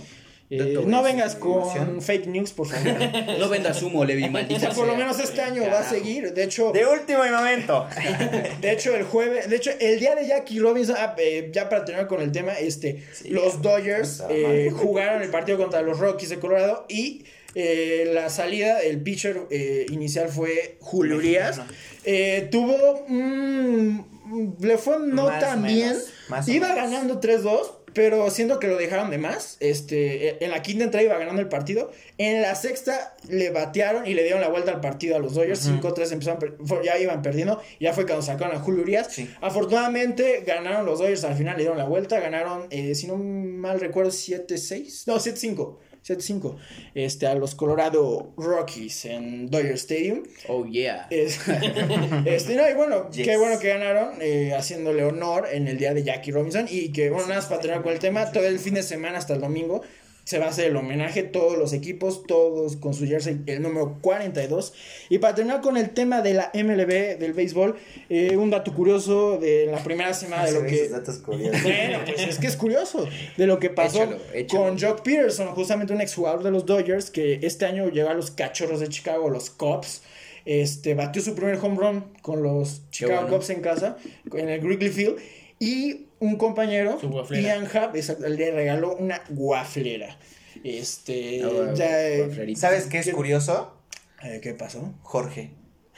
S1: Eh, no vengas con fake news, por favor.
S2: No vendas humo, Levi,
S1: O
S2: maldita
S1: sea, por lo menos este año va a seguir. De hecho,
S3: De último momento.
S1: de hecho el jueves, de hecho el día de Jackie Robinson, ah, eh, ya para terminar con el tema, este,
S3: Sí,
S1: los. Dodgers
S3: Puta
S1: eh, jugaron el partido contra los Rockies de Colorado y eh, la salida, el pitcher eh, inicial fue Julio Urias. Eh, tuvo un- le fue no
S3: Más
S1: tan
S3: o
S1: bien.
S3: más o
S1: Iba ganando 3-2, pero siento que lo dejaron de más. Este, en la quinta entrada iba ganando el partido. En la sexta le batearon y le dieron la vuelta al partido a los Dodgers. 5-3 empezaron, per- fue- ya iban perdiendo. Ya fue cuando sacaron a Julio Urias.
S3: Sí.
S1: Afortunadamente ganaron los Dodgers al final, le dieron la vuelta. Ganaron, eh, si no mal recuerdo, 7-6. No, 7-5. 7-5. Este, a los Colorado Rockies en Dodger Stadium.
S2: Oh, yeah.
S1: Es- este, no, y bueno,
S3: Yes.
S1: qué bueno que ganaron, eh, haciéndole honor en el día de Jackie Robinson. Y que, bueno, nada más para terminar con el tema, todo el fin de semana hasta el domingo se va a hacer el homenaje, todos los equipos, todos con su jersey, el número 42. Y para terminar con el tema de la MLB, del béisbol, eh, un dato curioso de la primera semana de lo que...
S3: datos curiosos.
S1: Bueno, pues es que es curioso de lo que pasó
S2: Échalo, échalo.
S1: con Jock Peterson, justamente un exjugador de los Dodgers que este año llegó a los Cachorros de Chicago, los Cubs. Este, batió su primer home run con los Chicago
S2: bueno.
S1: Cubs en casa, en el Wrigley Field. Y un compañero. Ian Happ, exacto, le regaló una guaflera. Este,
S2: Ah,
S1: ya, eh.
S3: ¿Sabes qué es curioso?
S1: eh, ¿Qué pasó?
S3: Jorge.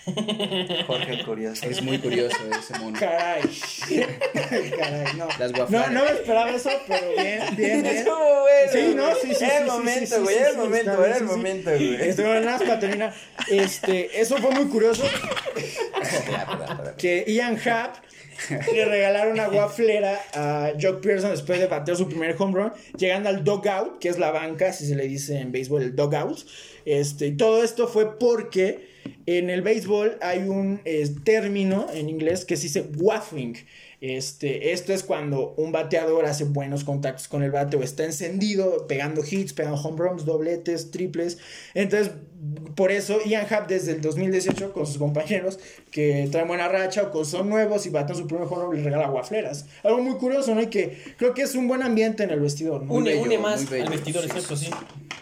S3: Jorge el curioso.
S2: Es muy curioso ese mono.
S1: Caray. Caray, no.
S2: Las
S1: No, no me esperaba eso, pero bien, bien, bien.
S3: Estuvo bueno.
S1: Sí, no, sí, sí,
S3: Era el momento, güey. Era el momento, era el momento, güey.
S1: Este, bueno, nada más para terminar. Este, eso fue muy curioso. que Ian Happ le regalaron una guaflera a Jock Pearson después de batear su primer home run, llegando al dugout, que es la banca, si se le dice en béisbol, el dugout. Este, y todo esto fue porque en el béisbol hay un eh, término en inglés que se dice waffling. Este, esto es cuando un bateador hace buenos contactos con el bate o está encendido, pegando hits, pegando home runs, dobletes, triples. Entonces, por eso Ian Happ desde el 2018 con sus compañeros que traen buena racha o que son nuevos y baten su primer run les regala guafleras. Algo muy curioso, ¿no? Y que creo que es un buen ambiente en el vestidor, ¿no?
S4: Une,
S2: bello,
S4: une más
S2: muy bello,
S4: al vestidor,
S2: sí,
S4: exacto,
S2: sí,
S4: sí.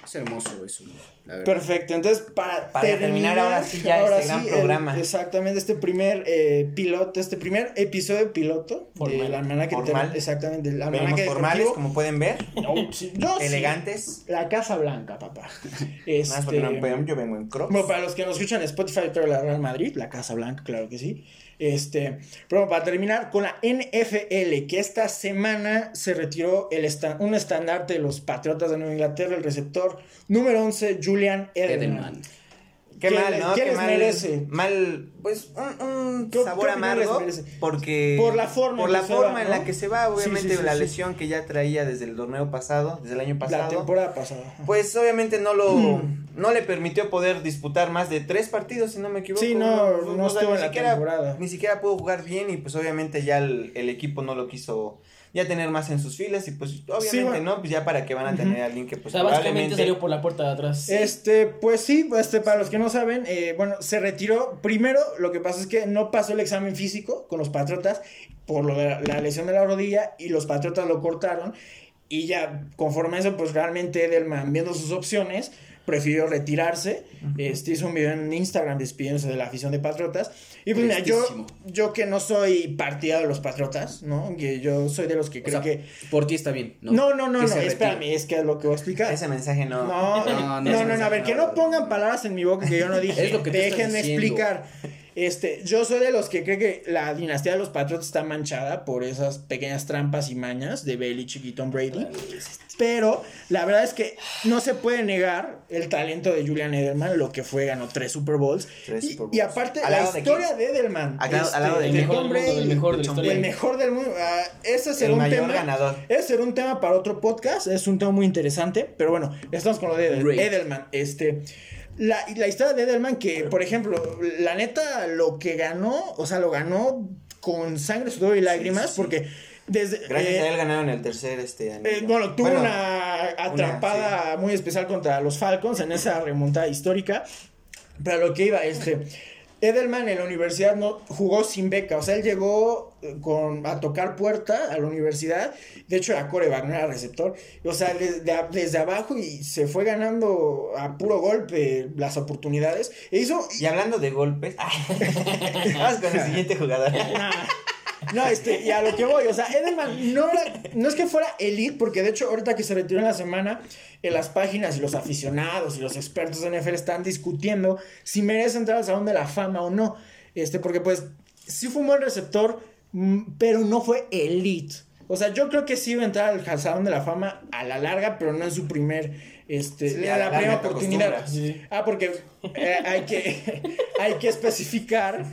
S2: Es hermoso eso, la.
S1: Perfecto, entonces para,
S3: Para terminar ahora sí ya este gran
S1: el-
S3: programa.
S1: exactamente, este primer eh, piloto, este primer episodio piloto
S4: Formal.
S1: del almanaque
S3: Formal.
S1: ter- exactamente, del
S3: Venimos
S1: almanaque
S3: formales,
S1: deportivo.
S3: como pueden ver.
S1: No, sí, yo sí.
S3: Elegantes.
S1: La Casa Blanca, papá.
S3: Más
S1: Este,
S3: porque no pueden- yo vengo en crocs.
S1: bueno, para los que nos escuchan en Spotify, pero la Real Madrid, la Casa Blanca, claro que sí. Este, pero bueno, para terminar con la NFL, que esta semana se retiró el esta- un estandarte de los Patriotas de Nueva Inglaterra, el receptor número 11, Julian Edelman.
S2: Edelman.
S3: Qué
S1: ¿Qué
S3: mal, ¿no?
S1: qué
S3: Qué
S1: les
S3: mal,
S1: merece?
S3: Mal, pues un, un
S1: ¿Qué-
S3: sabor
S1: qué
S3: amargo. Porque.
S1: Por la forma
S3: Por
S1: en
S3: la
S1: que se
S3: forma
S1: va,
S3: en
S1: ¿no?
S3: la que se va, obviamente,
S1: sí, sí,
S3: la
S1: sí.
S3: lesión que ya traía desde el torneo pasado, desde el año
S1: La
S3: pasado.
S1: temporada pasada.
S3: Pues obviamente no lo
S1: Mm.
S3: no le permitió poder disputar más de tres partidos, si no me equivoco.
S1: Sí, no, no
S3: o sea,
S1: estuvo en la
S3: siquiera,
S1: temporada.
S3: Ni siquiera pudo jugar bien y pues obviamente ya el, el equipo no lo quiso ya tener más en sus filas y pues obviamente
S1: bueno.
S3: no, pues ya para que van a tener a alguien que
S4: O
S3: pues
S4: sea, básicamente
S3: probablemente
S4: salió por la puerta de atrás.
S1: Este, pues sí, este, para los que no saben, eh, bueno, se retiró. Primero, lo que pasa es que no pasó el examen físico con los Patriotas por lo de la, la lesión de la rodilla y los Patriotas lo cortaron. Y ya, conforme a eso, pues realmente Edelman, viendo sus opciones, prefirió retirarse. Este hizo un video en Instagram despidiéndose de la afición de Patriotas. Y pues mira, yo, yo que no soy partidario de los Patriotas, ¿no? Que yo soy de los que
S2: O
S1: creo
S2: sea,
S1: que.
S2: por ti está bien, ¿no?
S1: No, no, no, no, espérame, es que es lo que voy a explicar.
S3: ese mensaje no.
S1: No, no,
S2: No,
S1: no,
S2: no,
S1: a ver, que no pongan palabras en mi boca que yo no dije.
S2: Es lo que
S1: Déjenme
S2: diciendo.
S1: explicar. Este, yo soy de los que cree que la dinastía de los Patriots está manchada por esas pequeñas trampas y mañas de Belichick y Tom Brady. Pero la verdad es que no se puede negar el talento de Julian Edelman, lo que fue, ganó tres Super Bowls.
S3: Tres
S1: y,
S3: Super Bowls.
S1: y aparte,
S3: ¿Al
S1: la
S3: de
S1: historia de Edelman.
S3: Al lado- al lado de
S4: mejor
S1: Tom
S4: del
S1: Brady,
S4: mejor de la
S3: Tom
S4: historia.
S1: el mejor del mundo. ah, ese será
S3: El
S1: un
S3: mayor
S1: tema.
S3: ganador.
S1: Ese será un tema para otro podcast. Es un tema muy interesante. Pero bueno, estamos con lo de Edel-
S2: Great.
S1: Edelman. Este. La, la historia de Edelman, que por ejemplo, la neta, lo que ganó, o sea, lo ganó con sangre, sudor y lágrimas, porque desde.
S3: Gracias
S1: eh,
S3: a él ganaron el tercer este
S1: eh, bueno, tuvo
S3: Bueno,
S1: una atrapada muy especial contra los Falcons en esa remontada histórica. Pero lo que iba, este. Edelman en la universidad no jugó sin beca, o sea, él llegó eh, con, a tocar puerta a la universidad, de hecho era coreback, no era receptor, o sea, desde, desde abajo y se fue ganando a puro golpe las oportunidades, e hizo,
S3: Y hablando de golpes, vamos con el siguiente jugador.
S1: No, este, y a lo que voy, o sea, Edelman no no es que fuera elite, porque de hecho ahorita que se retiró en la semana, en las páginas y los aficionados y los expertos de NFL están discutiendo si merece entrar al Salón de la Fama o no. Este, porque pues sí fue un buen receptor, mm, pero no fue elite. O sea, yo creo que sí iba a entrar al Salón de la Fama a la larga, pero no en su primer, este,
S3: Sí,
S1: la,
S3: a la
S1: primera oportunidad. Ah, porque eh, hay que, hay que especificar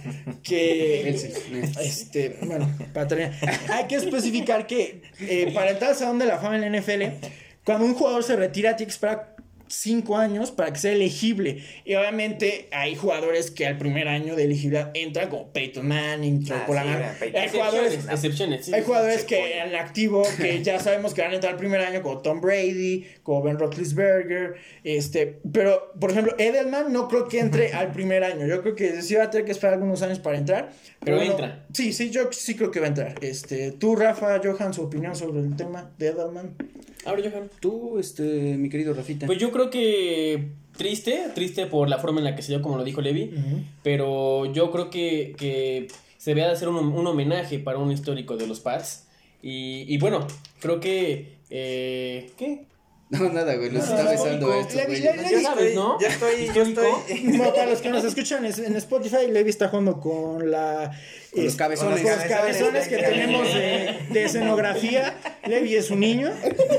S1: que este, bueno, para terminar, hay que especificar que eh, para entrar al Salón de la Fama en la NFL, cuando un jugador se retira, tiene que esperar cinco años para que sea elegible. Y obviamente hay jugadores que al primer año de elegibilidad entran como Peyton Manning,
S3: Ah, sí, mira, Peyton.
S1: Hay jugadores,
S4: Excepciones, sí.
S1: hay jugadores que en activo que ya sabemos que van a entrar el primer año como Tom Brady, como Ben Roethlisberger, este, pero por ejemplo Edelman no creo que entre al primer año. Yo creo que sí va a tener que esperar algunos años para entrar.
S4: Pero
S1: bueno,
S4: entra.
S1: Sí, sí, yo sí creo que va a entrar. Este, tú Rafa, Johan, su opinión sobre el tema de Edelman.
S4: Ahora, Johan.
S2: Tú, este, mi querido Rafita.
S4: Pues yo creo que triste, triste por la forma en la que se dio, como lo dijo Levi, pero yo creo que, que se debe de hacer un, un homenaje para un histórico de los Pats. Y, y bueno, creo que... Eh, ¿Qué?
S2: No, nada, güey, los
S1: No,
S2: está besando
S1: no, Levi. Levi,
S4: Ya sabes, ¿no?
S3: Yo estoy, yo estoy.
S1: Para los que nos escuchan es- en Spotify, Levi está jugando con la
S2: Con los
S1: es-
S2: cabezones.
S1: con los cabezones que tenemos de, de escenografía. Levi es un niño,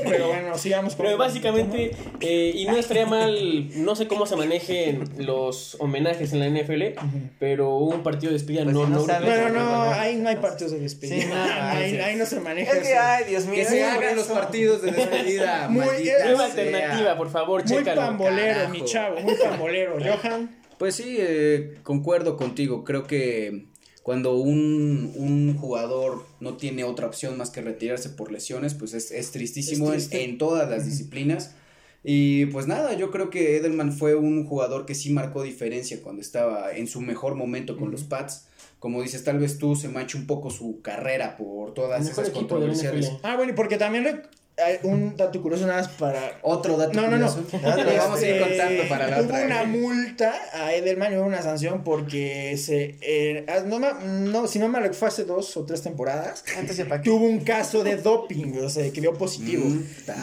S1: pero bueno, sigamos con
S4: Pero básicamente, eh, y no estaría mal, no sé cómo se manejen los homenajes en la NFL, pero un partido de despedida
S3: Pues
S4: no,
S3: si no
S4: no,
S3: sabes-
S1: Bueno, no, ahí no hay partidos de despedida.
S3: Sí, no,
S1: ahí, ahí no se maneja
S3: Es que, ay, Dios mío.
S2: Que se hagan los partidos de despedida,
S1: Muy-
S4: Nueva alternativa, por favor,
S1: Muy
S4: chécalo.
S1: pambolero,
S2: carajo.
S1: mi chavo, muy pambolero. Johan.
S2: Pues sí, eh, concuerdo contigo. Creo que cuando un, un jugador no tiene otra opción más que retirarse por lesiones, pues es, es tristísimo
S1: Es
S2: en- todas las disciplinas. Y pues nada, yo creo que Edelman fue un jugador que sí marcó diferencia cuando estaba en su mejor momento con los Pats. Como dices, tal vez tú se manche un poco su carrera por todas esas.
S4: NFL.
S1: Ah, bueno, y porque también hay un dato curioso nada más para...
S2: Otro dato
S1: No, no, no.
S2: curioso. Lo vamos a ir
S1: Este,
S2: contando para la
S1: hubo
S2: otra.
S1: una multa a Edelman y hubo una sanción porque se... eh, ah, no, me- no, si no me recuerdo, fue hace dos o tres temporadas.
S3: Antes qué.
S1: Tuvo un caso de doping, o sea, que dio positivo.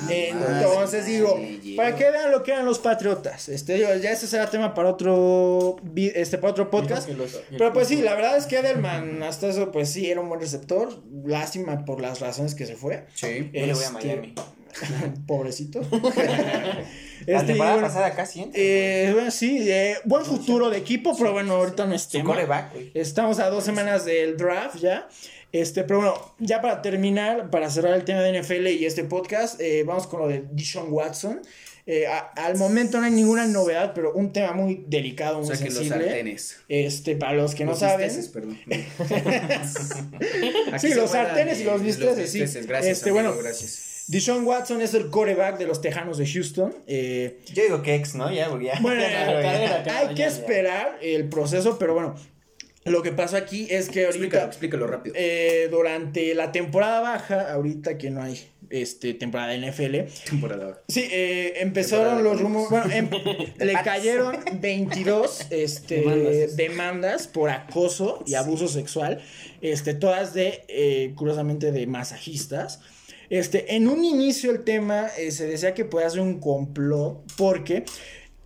S1: Entonces digo, para que vean lo que eran los patriotas. Este, ya ese será tema para otro, este, para otro podcast.
S4: Los-
S1: Pero pues sí, la verdad es que Edelman, hasta eso, pues sí, era un buen receptor. Lástima por las razones que se fue.
S2: Sí.
S3: Le voy a
S1: Pobrecito.
S3: La
S1: Este, y
S3: temporada
S1: bueno,
S3: pasada casi
S1: eh, bueno, sí, eh, buen futuro de equipo, pero bueno, ahorita no es tema. Estamos a dos semanas del draft ya. Este, pero bueno, ya para terminar, para cerrar el tema de NFL y este podcast, eh, vamos con lo de Dishon Watson. Eh, a- al momento no hay ninguna novedad, pero un tema muy delicado,
S2: O
S1: muy
S2: sea que los
S1: sensible.
S2: sartenes.
S1: Este, para los que no
S2: Los
S1: saben.
S2: bisteces, perdón.
S1: Sí, los sartenes y los bisteces, sí.
S2: Gracias,
S1: Este,
S2: amigo,
S1: bueno.
S2: gracias.
S1: Dishon Watson es el coreback de los Tejanos de Houston. Eh,
S3: Yo digo que ex, ¿no? Ya, ya.
S1: Bueno,
S3: ya no,
S4: cadera,
S3: ya.
S4: cadera.
S1: hay que esperar el proceso, pero bueno, lo que pasa aquí es que ahorita,
S2: explícalo rápido.
S1: eh, durante la temporada baja, ahorita que no hay este, temporada de NFL,
S2: Temporada.
S1: sí, eh, empezaron
S2: Temporada
S1: los rumores, bueno, em- le cayeron 22 este,
S4: Demandas.
S1: demandas. por acoso y abuso sexual, este, todas de, eh, curiosamente, de masajistas. Este, en un inicio el tema eh, se decía que podía ser un complot porque,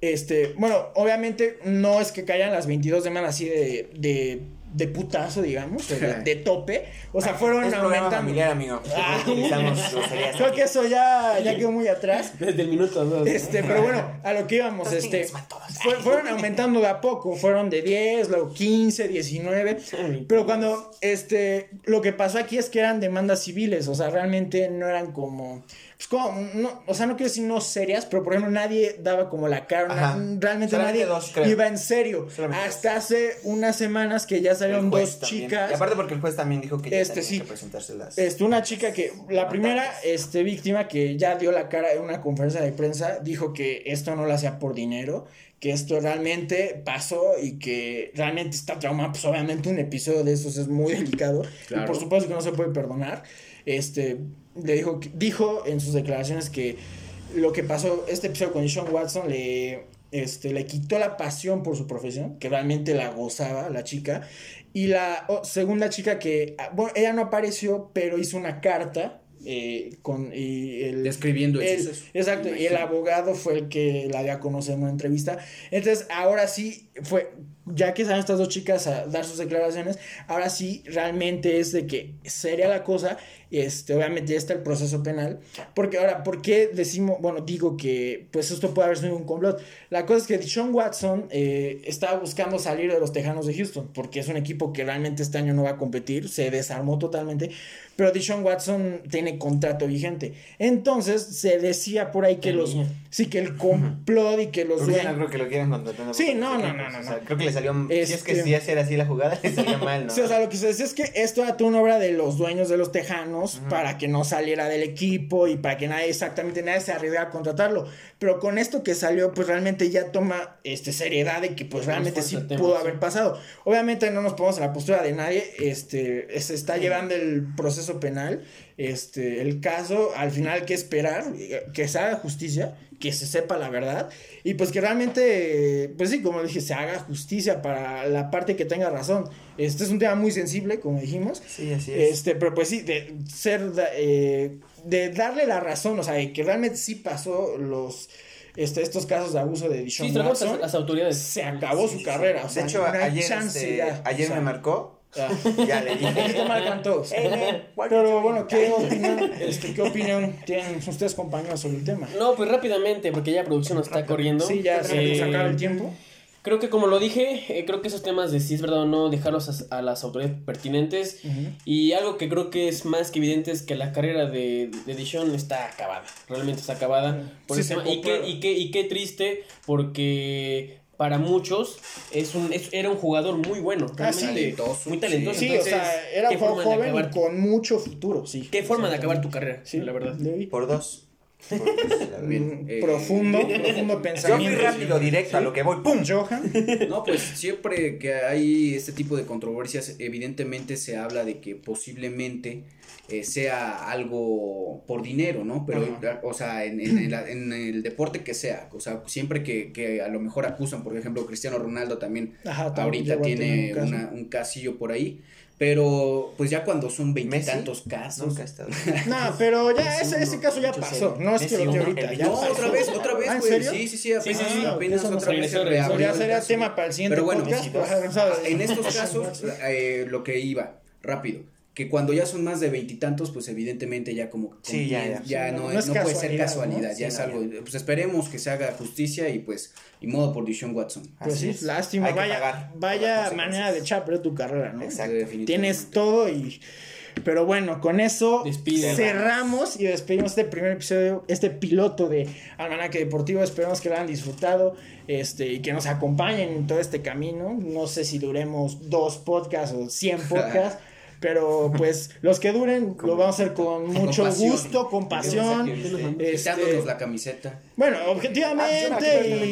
S1: este, bueno, obviamente no es que caigan las 22 demandas así de, de, de putazo, digamos, de, de tope, o sea, fueron
S3: Es
S1: aumentando.
S3: familiar, amigo.
S1: Ah, Creo que eso ya, ya quedó muy atrás.
S4: Desde el minuto dos.
S1: Este, pero bueno, a lo que íbamos, este, fue- fueron aumentando de a poco, fueron de 10, luego 15, 19, pero cuando, este, lo que pasó aquí es que eran demandas civiles, o sea, realmente no eran como, pues como, no, o sea, no quiero decir no serias, pero por ejemplo nadie daba como la cara,
S3: Ajá.
S1: realmente
S3: Solamente
S1: nadie
S3: dos,
S1: iba en serio,
S3: Solamente
S1: hasta hace unas semanas que ya salieron dos
S3: también.
S1: chicas.
S3: Y aparte porque el juez también dijo que
S1: Este, sí.
S3: que presentárselas.
S1: Este, una chica que, la primera este, víctima que ya dio la cara en una conferencia de prensa, dijo que esto no lo hacía por dinero, que esto realmente pasó y que realmente está traumada, pues obviamente un episodio de esos es muy delicado
S2: Claro.
S1: y por supuesto que no se puede perdonar. Este, le dijo, dijo en sus declaraciones que lo que pasó, este episodio con Sean Watson le, este, le quitó la pasión por su profesión, que realmente la gozaba la chica. Y la oh, segunda chica que, ah, bueno, ella no apareció, pero hizo una carta eh, con y el,
S2: Describiendo el.
S1: Exacto, y el abogado fue el que la dio a conocer en una entrevista. Entonces, ahora sí, fue, ya que salen estas dos chicas a dar sus declaraciones, ahora sí, realmente es de que sería la cosa, este, obviamente ya está el proceso penal, porque ahora, ¿por qué decimos, bueno, digo que, pues esto puede haber sido un complot? La cosa es que Deshaun Watson eh, estaba buscando salir de los Tejanos de Houston, porque es un equipo que realmente este año no va a competir, se desarmó totalmente, pero Deshaun Watson tiene contrato vigente. Entonces, se decía por ahí que los, sí, que el complot y que los
S3: Porque ya no
S1: dueños...
S3: creo que lo quieran contratar.
S1: Sí, no, no, no, no,
S3: o sea,
S1: no.
S3: creo que le salió. Si es que
S1: Este-
S3: si era así la jugada, le salió mal, ¿no?
S1: Sí, o sea, lo que se decía es que esto era toda una obra de los dueños de los Tejanos para que no saliera del equipo y para que nadie, exactamente nadie se arriesgara a contratarlo. Pero con esto que salió, pues realmente ya toma este, seriedad de que pues realmente sí
S4: tema,
S1: pudo
S4: sí.
S1: haber pasado. Obviamente no nos ponemos en la postura de nadie, este, se está llevando el proceso penal, este, el caso, al final que esperar que se haga justicia, que se sepa la verdad y pues que realmente, pues sí, como dije, se haga justicia para la parte que tenga razón. Este es un tema muy sensible, como dijimos.
S3: Sí, así es.
S1: Este, pero pues sí, de ser, eh, de darle la razón, o sea, de que realmente sí pasó los, este, estos casos de abuso de
S4: Sí,
S1: Dishon
S4: tenemos
S1: Watson,
S4: las, las autoridades.
S1: se acabó su carrera, o sea,
S3: de hecho, ayer,
S1: chance
S3: este,
S1: ya,
S3: ayer
S1: o sea,
S3: me marcó.
S1: Ah,
S3: Ya le dije.
S1: marcan todos.
S3: Man, what
S1: Pero
S3: you
S1: bueno? ¿qué opinión, este, ¿qué opinión tienen ustedes compañeros sobre el tema?
S4: No, pues rápidamente, porque ya producción nos está corriendo.
S1: Sí, ya se
S4: Eh,
S1: acaba el tiempo.
S4: Creo que como lo dije, eh, creo que esos temas de si es verdad o no, dejarlos a, a las autoridades pertinentes. Y algo que creo que es más que evidente es que la carrera de, de Dishon está acabada. Realmente está acabada. Por
S1: Sí,
S4: ese
S1: se
S4: tema. y, qué, y, qué, y qué triste porque para muchos es un, es- era un jugador muy bueno.
S1: Ah, sí.
S2: Talentoso,
S4: Muy talentoso.
S1: Sí,
S4: Entonces,
S1: o sea, era
S4: ¿qué
S1: un joven y con mucho futuro, sí.
S4: ¿Qué forma de acabar tu carrera?
S1: Sí,
S4: la verdad.
S3: Por dos.
S2: Eh,
S1: profundo, profundo
S3: Yo fui
S1: pensamiento.
S3: rápido, directo, a lo que voy. ¡Pum!
S1: Johan.
S2: No, pues siempre que hay este tipo de controversias, evidentemente se habla de que posiblemente eh, sea algo por dinero, ¿no? Pero, o sea, en, en- en la- en el deporte que sea, o sea, siempre que, que a lo mejor acusan, por ejemplo, Cristiano Ronaldo también
S1: Ajá, también
S2: ahorita tiene
S1: un caso.
S2: una- un casillo por ahí, pero pues ya cuando son veintitantos casos...
S3: Nunca estado.
S1: No, pero ya ese,
S4: uno,
S1: ese caso ya pasó.
S4: cero.
S1: No es que lo que ahorita. Ya
S2: No,
S1: pasó.
S2: otra vez, otra vez,
S1: Ah, ¿en
S2: güey.
S1: serio?
S2: Sí, sí, sí, apenas,
S4: sí, sí,
S2: apenas
S1: eso no
S2: otra vez se reabrió
S1: Ya sería tema para el siguiente
S2: Pero bueno,
S1: podcast.
S2: sí, En estos casos, eh, lo que iba, rápido, que cuando ya son más de veintitantos, pues evidentemente ya como...
S3: Sí, ya, ya.
S2: ya
S1: Sí,
S2: no,
S1: no
S2: es-
S1: es
S2: no puede ser
S1: casualidad, ¿no?
S2: ya
S3: Sí,
S2: es
S3: no,
S2: algo... Pues esperemos que se haga justicia y pues, y modo por Dishon Watson.
S1: Pues
S3: Así
S1: sí,
S3: es.
S1: lástima.
S3: Hay
S1: Vaya, vaya manera de echar perder tu carrera, ¿no?
S3: Exacto.
S2: Definitivamente.
S1: Tienes todo y... Pero bueno, con eso
S4: Despide.
S1: cerramos y despedimos este primer episodio, este piloto de Almanaque Deportivo. Esperamos que lo hayan disfrutado este, y que nos acompañen en todo este camino. No sé si duremos dos podcasts o 100 podcasts, pero pues los que duren lo vamos a hacer con mucho
S2: pasión.
S1: gusto, con pasión. Este,
S2: Quitándonos la camiseta.
S1: bueno,
S3: Ah,
S1: objetivamente,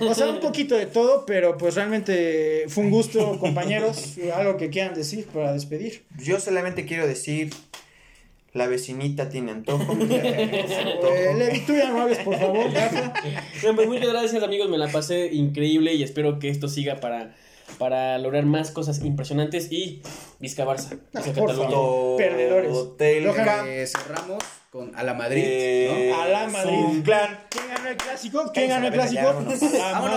S1: y, o sea, un poquito de todo, pero pues realmente fue un gusto, compañeros. Algo que quieran decir para despedir.
S3: Yo solamente quiero decir, la vecinita tiene antojo.
S1: Eh, Levi, tú ya no hables, por favor.
S4: Pues muchas gracias amigos, me la pasé increíble y espero que esto siga para, para lograr más cosas impresionantes y Vizca Barça.
S1: Ah, por favor. Perdedores.
S3: Hotel
S2: Eh, cerramos con a la Madrid,
S3: eh,
S2: ¿no?
S1: A la Madrid.
S3: Zunclán.
S1: ¿Quién ganó el clásico? ¿Quién ganó el clásico?